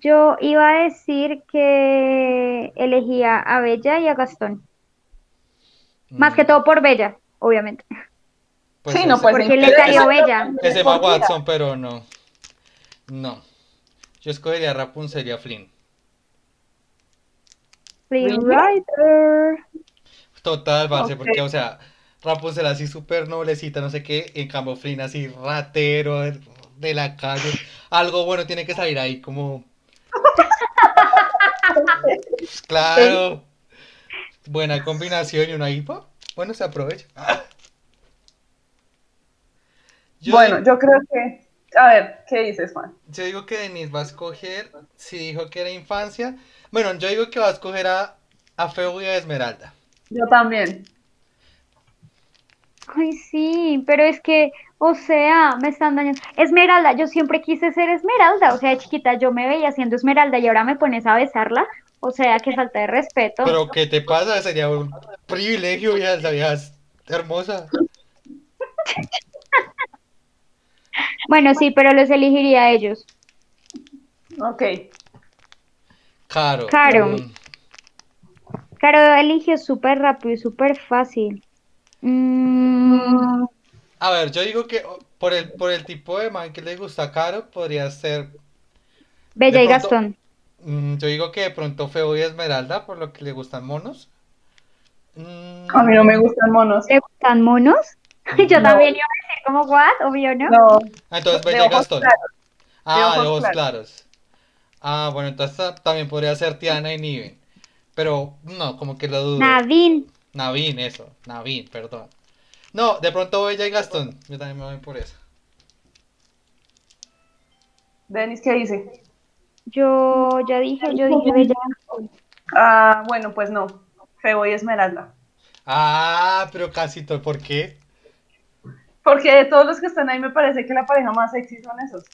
S1: yo iba a decir que elegía a Bella y a Gastón. Más que
S2: Mm,
S1: todo por Bella, obviamente.
S2: pues
S3: sí, no, pues.
S1: Porque le cayó Bella.
S2: Ese
S3: Kira.
S2: Watson, pero no. No. Yo escogería a Rapunzel y a Flynn.
S3: ¿Really?
S1: Rider.
S2: Total,
S3: Ok.
S2: porque, o sea, Rapunzel así súper noblecita, no sé qué, en cambio Flynn así ratero de, de la calle. Algo bueno tiene que salir ahí, como. Pues claro. Buena combinación y una hipo. Bueno, se aprovecha. Yo
S3: Bueno,
S2: digo-
S3: yo creo que A ver, ¿qué dices, Juan?
S2: Yo digo que Denise va a escoger, si dijo que era infancia, bueno, yo digo que va a escoger a, a Feo y a Esmeralda.
S3: Yo también.
S1: Ay, sí, pero es que, o sea, me están dañando. Esmeralda, yo siempre quise ser Esmeralda, o sea, de chiquita yo me veía siendo Esmeralda y ahora me pones a besarla, o sea, que falta de respeto.
S2: Pero ¿qué te pasa? Sería un privilegio, ya sabías, hermosa.
S1: Bueno, sí, pero los elegiría a ellos.
S3: Ok.
S2: Caro.
S1: Caro.
S2: Mm,
S1: Caro eligió súper rápido y súper fácil. Mm,
S2: A ver, yo digo que por el, por el tipo de man que le gusta a Caro, podría ser,
S1: Bella
S2: De
S1: y
S2: pronto-
S1: Gastón.
S2: mm, yo digo que de pronto Feo y Esmeralda, por lo que le gustan monos. Mm,
S3: A mí no me gustan monos.
S1: ¿Te gustan monos? *laughs* Yo
S3: No.
S1: también iba a decir como, what? Obvio, ¿no?
S3: No,
S2: ah, entonces Bella y Gastón.
S3: claros.
S2: Ah, de ojos
S3: claros.
S2: claros. Ah, bueno, entonces ta- también podría ser Tiana y Niven. Pero no, como que lo dudo.
S1: Nadine.
S2: Navin, eso. Navin, perdón. No, de pronto Bella y Gastón. Yo también me voy por eso.
S3: Denis, ¿qué dice?
S1: Yo ya dije, yo dije Bella.
S3: Ah, bueno, pues no. Febo y Esmeralda.
S2: Ah, pero casi todo. ¿Por qué?
S3: Porque de todos los que están ahí me parece que la pareja más sexy son esos.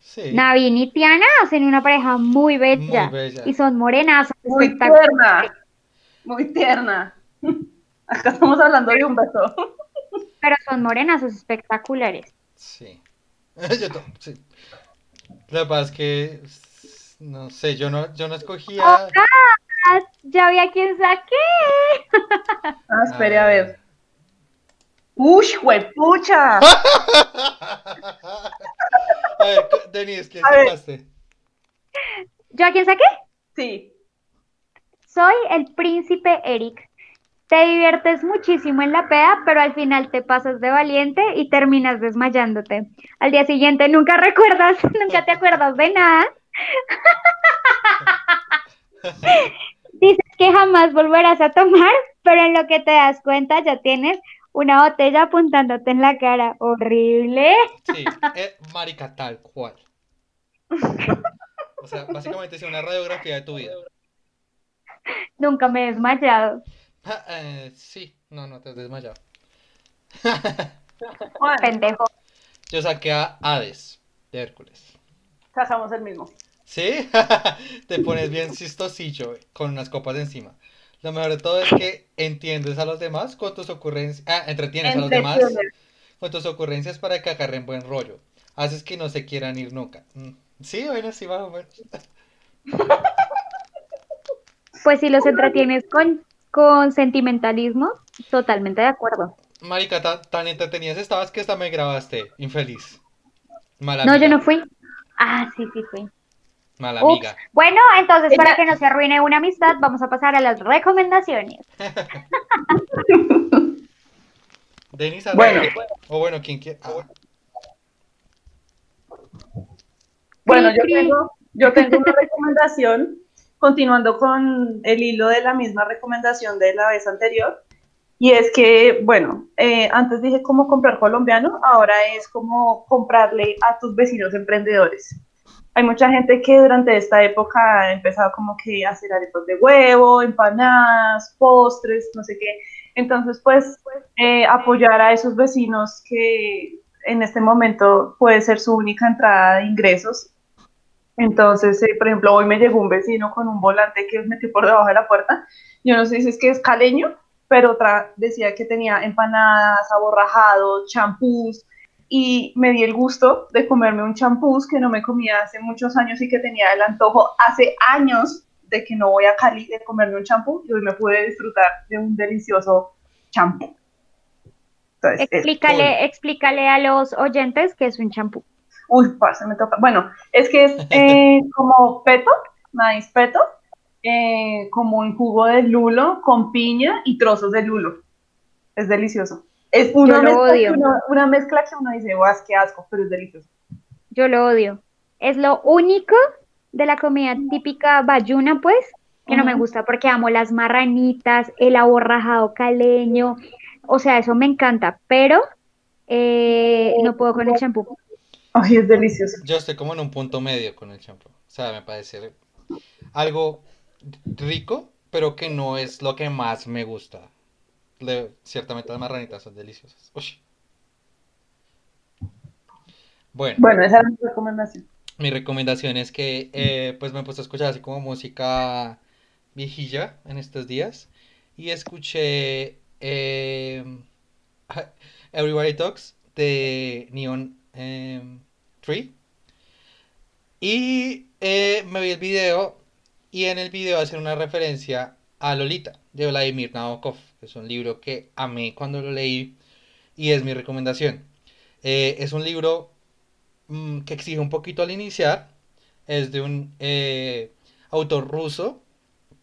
S2: Sí.
S1: Nadine y Tiana hacen una pareja muy bella.
S2: Muy bella.
S1: Y son morenas,
S3: Muy
S1: espectaculares.
S3: tierna. Muy tierna. Acá estamos hablando de un beso.
S1: Pero son morenas espectaculares.
S2: Sí. *laughs* Yo sí. Que pasa es que. No sé, yo no, yo no escogía.
S1: Ah, ya vi a quién saqué. *laughs*
S3: Ah, espere a ver. ¡Uy, juepucha! *laughs*
S2: A ver, Denise, ¿quién
S3: A ver.
S2: sacaste?
S1: ¿Yo a quién saqué?
S3: Sí.
S1: Soy el príncipe Eric. Te diviertes muchísimo en la peda, pero al final te pasas de valiente y terminas desmayándote. Al día siguiente nunca recuerdas, *laughs* nunca te acuerdas de nada. *laughs* Dices que jamás volverás a tomar, pero en lo que te das cuenta ya tienes una botella apuntándote en la cara. Horrible.
S2: Sí, eh, marica, tal cual. O sea, básicamente es una radiografía de tu vida.
S1: Nunca me he desmayado.
S2: Ah, eh, sí, no, no te has desmayado.
S1: Pendejo.
S2: Yo saqué a Hades, de Hércules.
S3: sacamos el mismo.
S2: ¿Sí? *laughs* Te pones bien chistosillo eh, con unas copas encima. Lo mejor de todo es que entiendes a los demás con tus ocurrencias. Ah, entretienes a los demás con tus ocurrencias para que agarren buen rollo. Haces que no se quieran ir nunca. Mm, Sí, bueno, sí, más o menos.
S1: Pues si los entretienes con, con sentimentalismo, totalmente de acuerdo.
S2: Marica, tan, tan entretenidas estabas que hasta me grabaste. Infeliz. Mala
S1: No, yo no fui. Ah, sí, sí fui.
S2: Mala
S1: Ups.
S2: amiga.
S1: Bueno, entonces para que no se arruine una amistad, vamos a pasar a las recomendaciones. *laughs*
S2: Denis,
S3: Bueno.
S2: O bueno, quien quiera. Ah,
S3: Bueno, yo tengo, yo tengo una recomendación, continuando con el hilo de la misma recomendación de la vez anterior, y es que, bueno, eh, antes dije cómo comprar colombiano, ahora es como comprarle a tus vecinos emprendedores. Hay mucha gente que durante esta época ha empezado como que a hacer arepas de huevo, empanadas, postres, no sé qué. Entonces, pues, eh, apoyar a esos vecinos que en este momento puede ser su única entrada de ingresos. Entonces, eh, por ejemplo, hoy me llegó un vecino con un volante que metió por debajo de la puerta. Yo no sé si es que es caleño, pero otra decía que tenía empanadas, aborrajados, champús, y me di el gusto de comerme un champús que no me comía hace muchos años y que tenía el antojo hace años de que no voy a Cali de comerme un champú y hoy me pude disfrutar de un delicioso champú. Entonces, es-
S1: Explícale, explícale a los oyentes que es un champú.
S3: Uy, parce, me toca. Bueno, es que es *laughs* eh, como peto, maíz peto, eh, como un jugo de lulo con piña y trozos de lulo. Es delicioso. Es una,
S1: Yo lo
S3: mezcla
S1: odio.
S3: Que uno, una mezcla que uno dice, guau, qué asco, pero es delicioso.
S1: Yo lo odio. Es lo único de la comida típica bayuna, pues, que no me gusta porque amo las marranitas, el aborrajado caleño, o sea, eso me encanta, pero eh, no puedo con el champú.
S3: Ay, es delicioso.
S2: Yo estoy como en un punto medio con el champú. O sea, me parece algo rico, pero que no es lo que más me gusta. Le- ciertamente las marranitas son deliciosas. Uy. Bueno,
S3: Bueno, esa era mi recomendación.
S2: mi recomendación es que eh, pues me puse a escuchar así como música viejilla en estos días y escuché eh, *laughs* Everybody Talks de Neon em, Y eh, me vi el video y en el video hacen una referencia a Lolita de Vladimir Nabokov, que es un libro que amé cuando lo leí y es mi recomendación. Eh, es un libro mm, que exige un poquito al iniciar, es de un eh, autor ruso,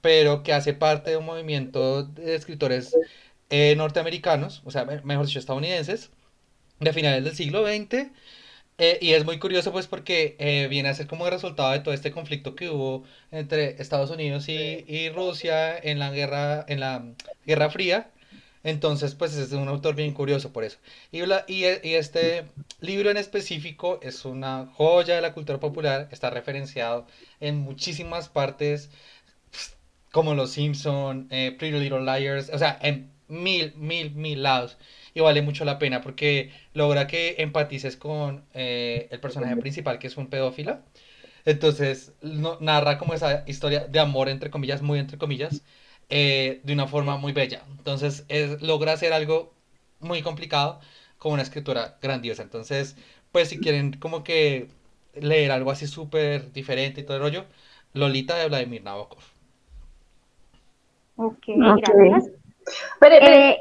S2: pero que hace parte de un movimiento de escritores eh, norteamericanos, o sea, me- mejor dicho, estadounidenses, de finales del siglo XX. Eh, y es muy curioso pues porque eh, viene a ser como el resultado de todo este conflicto que hubo entre Estados Unidos y, y Rusia en la guerra, en la Guerra Fría. Entonces, pues es un autor bien curioso por eso. Y, e- y este libro en específico es una joya de la cultura popular, está referenciado en muchísimas partes, como Los Simpson, eh, Pretty Little Liars, o sea, en mil, mil, mil lados. Y vale mucho la pena porque logra que empatices con eh, el personaje principal, que es un pedófilo. Entonces, no- narra como esa historia de amor, entre comillas, muy entre comillas, eh, de una forma muy bella. Entonces, es, logra hacer algo muy complicado con una escritura grandiosa. Entonces, pues si quieren como que leer algo así súper diferente y todo el rollo, Lolita de Vladimir Nabokov.
S1: Ok,
S3: Ok.
S1: gracias.
S3: Pero,
S1: Eh,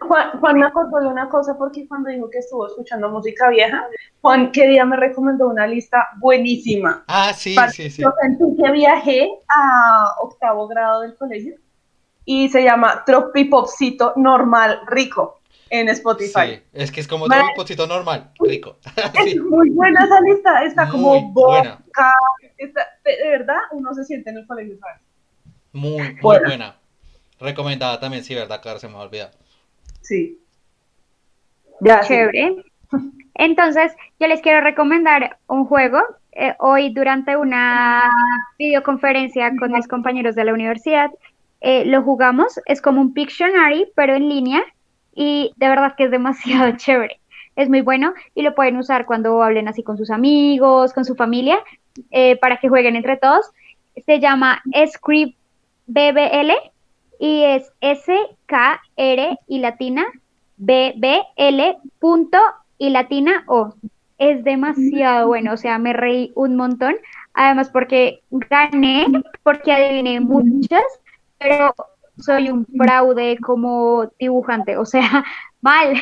S3: Juan, Juan me acordó de una cosa porque cuando dijo que estuvo escuchando música vieja, Juan qué día me recomendó una lista buenísima.
S2: Ah, sí,
S3: Para-
S2: sí, sí.
S3: Yo sentí que viajé a octavo grado del colegio y se llama Tropipopcito Normal Rico en Spotify.
S2: Sí, es que es como pocito normal, rico. *laughs*
S3: Es
S2: Sí,
S3: muy buena esa lista, está como
S2: Muy
S3: boca, está- de de verdad uno se siente en el colegio, ¿sabes?
S2: muy, muy
S3: Buena.
S2: buena. Recomendada también, sí, verdad, claro, se me ha olvidado.
S3: Sí. Ya, sí.
S1: Chévere. Entonces, yo les quiero recomendar un juego. Eh, hoy, durante una videoconferencia con mis compañeros de la universidad, eh, lo jugamos. Es como un Pictionary, pero en línea. Y de verdad que es demasiado *laughs* chévere. Es muy bueno y lo pueden usar cuando hablen así con sus amigos, con su familia, eh, para que jueguen entre todos. Se llama Script BBL y es S-K-R y latina BBL punto y latina O. Es demasiado bueno, o sea, me reí un montón. Además, porque gané, porque adiviné muchas, pero soy un fraude como dibujante, o sea, *laughs* mal.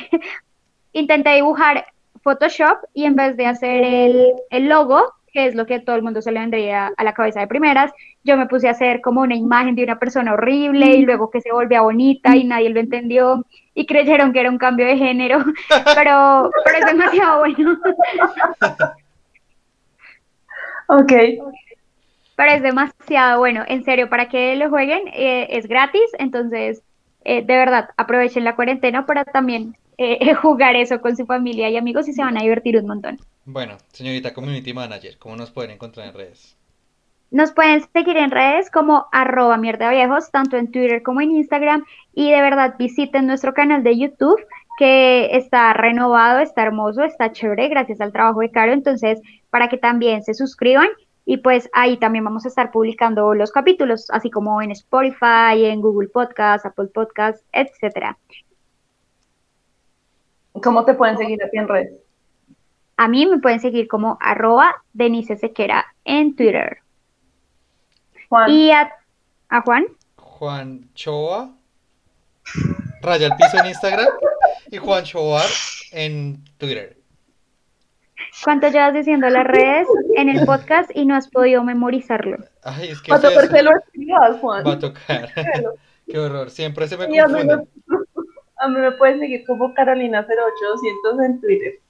S1: Intenté dibujar Photoshop y en vez de hacer el, el logo, que es lo que todo el mundo se le vendría a la cabeza de primeras, yo me puse a hacer como una imagen de una persona horrible y luego que se volvía bonita y nadie lo entendió y creyeron que era un cambio de género, *laughs* pero, pero es demasiado bueno, *laughs*
S3: Ok.
S1: pero es demasiado bueno, en serio, para que lo jueguen, eh, es gratis, entonces eh, de verdad aprovechen la cuarentena para también eh, *laughs* jugar eso con su familia y amigos y se van a divertir un montón.
S2: Bueno, señorita Community Manager, ¿cómo nos pueden encontrar en redes?
S1: Nos pueden seguir en redes como arroba mierda viejos, tanto en Twitter como en Instagram. Y de verdad visiten nuestro canal de YouTube, que está renovado, está hermoso, está chévere, gracias al trabajo de Caro. Entonces, para que también se suscriban. Y pues ahí también vamos a estar publicando los capítulos, así como en Spotify, en Google Podcast, Apple Podcast, etcétera.
S3: ¿Cómo te pueden seguir a ti en redes?
S1: A mí me pueden seguir como arroba Denise Sequera en Twitter.
S3: Juan.
S1: Y a, a Juan.
S2: Juan Choa, raya al piso en Instagram y Juan Choar en Twitter.
S1: ¿Cuánto llevas diciendo las redes en el podcast y no has podido memorizarlo?
S2: Ay, es que eso
S3: por qué lo escribas, Juan.
S2: va a tocar. *laughs* Qué horror, siempre se me
S3: Y a mí, me, *laughs* a mí me pueden seguir como Carolina0800 en Twitter.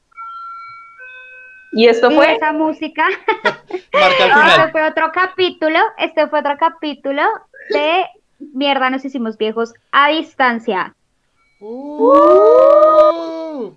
S3: Y esto
S1: Y
S3: fue
S1: esa música, *laughs*
S2: Marca al
S1: este fue otro capítulo, este fue otro capítulo de Mierda, nos hicimos viejos a distancia.
S2: Uh.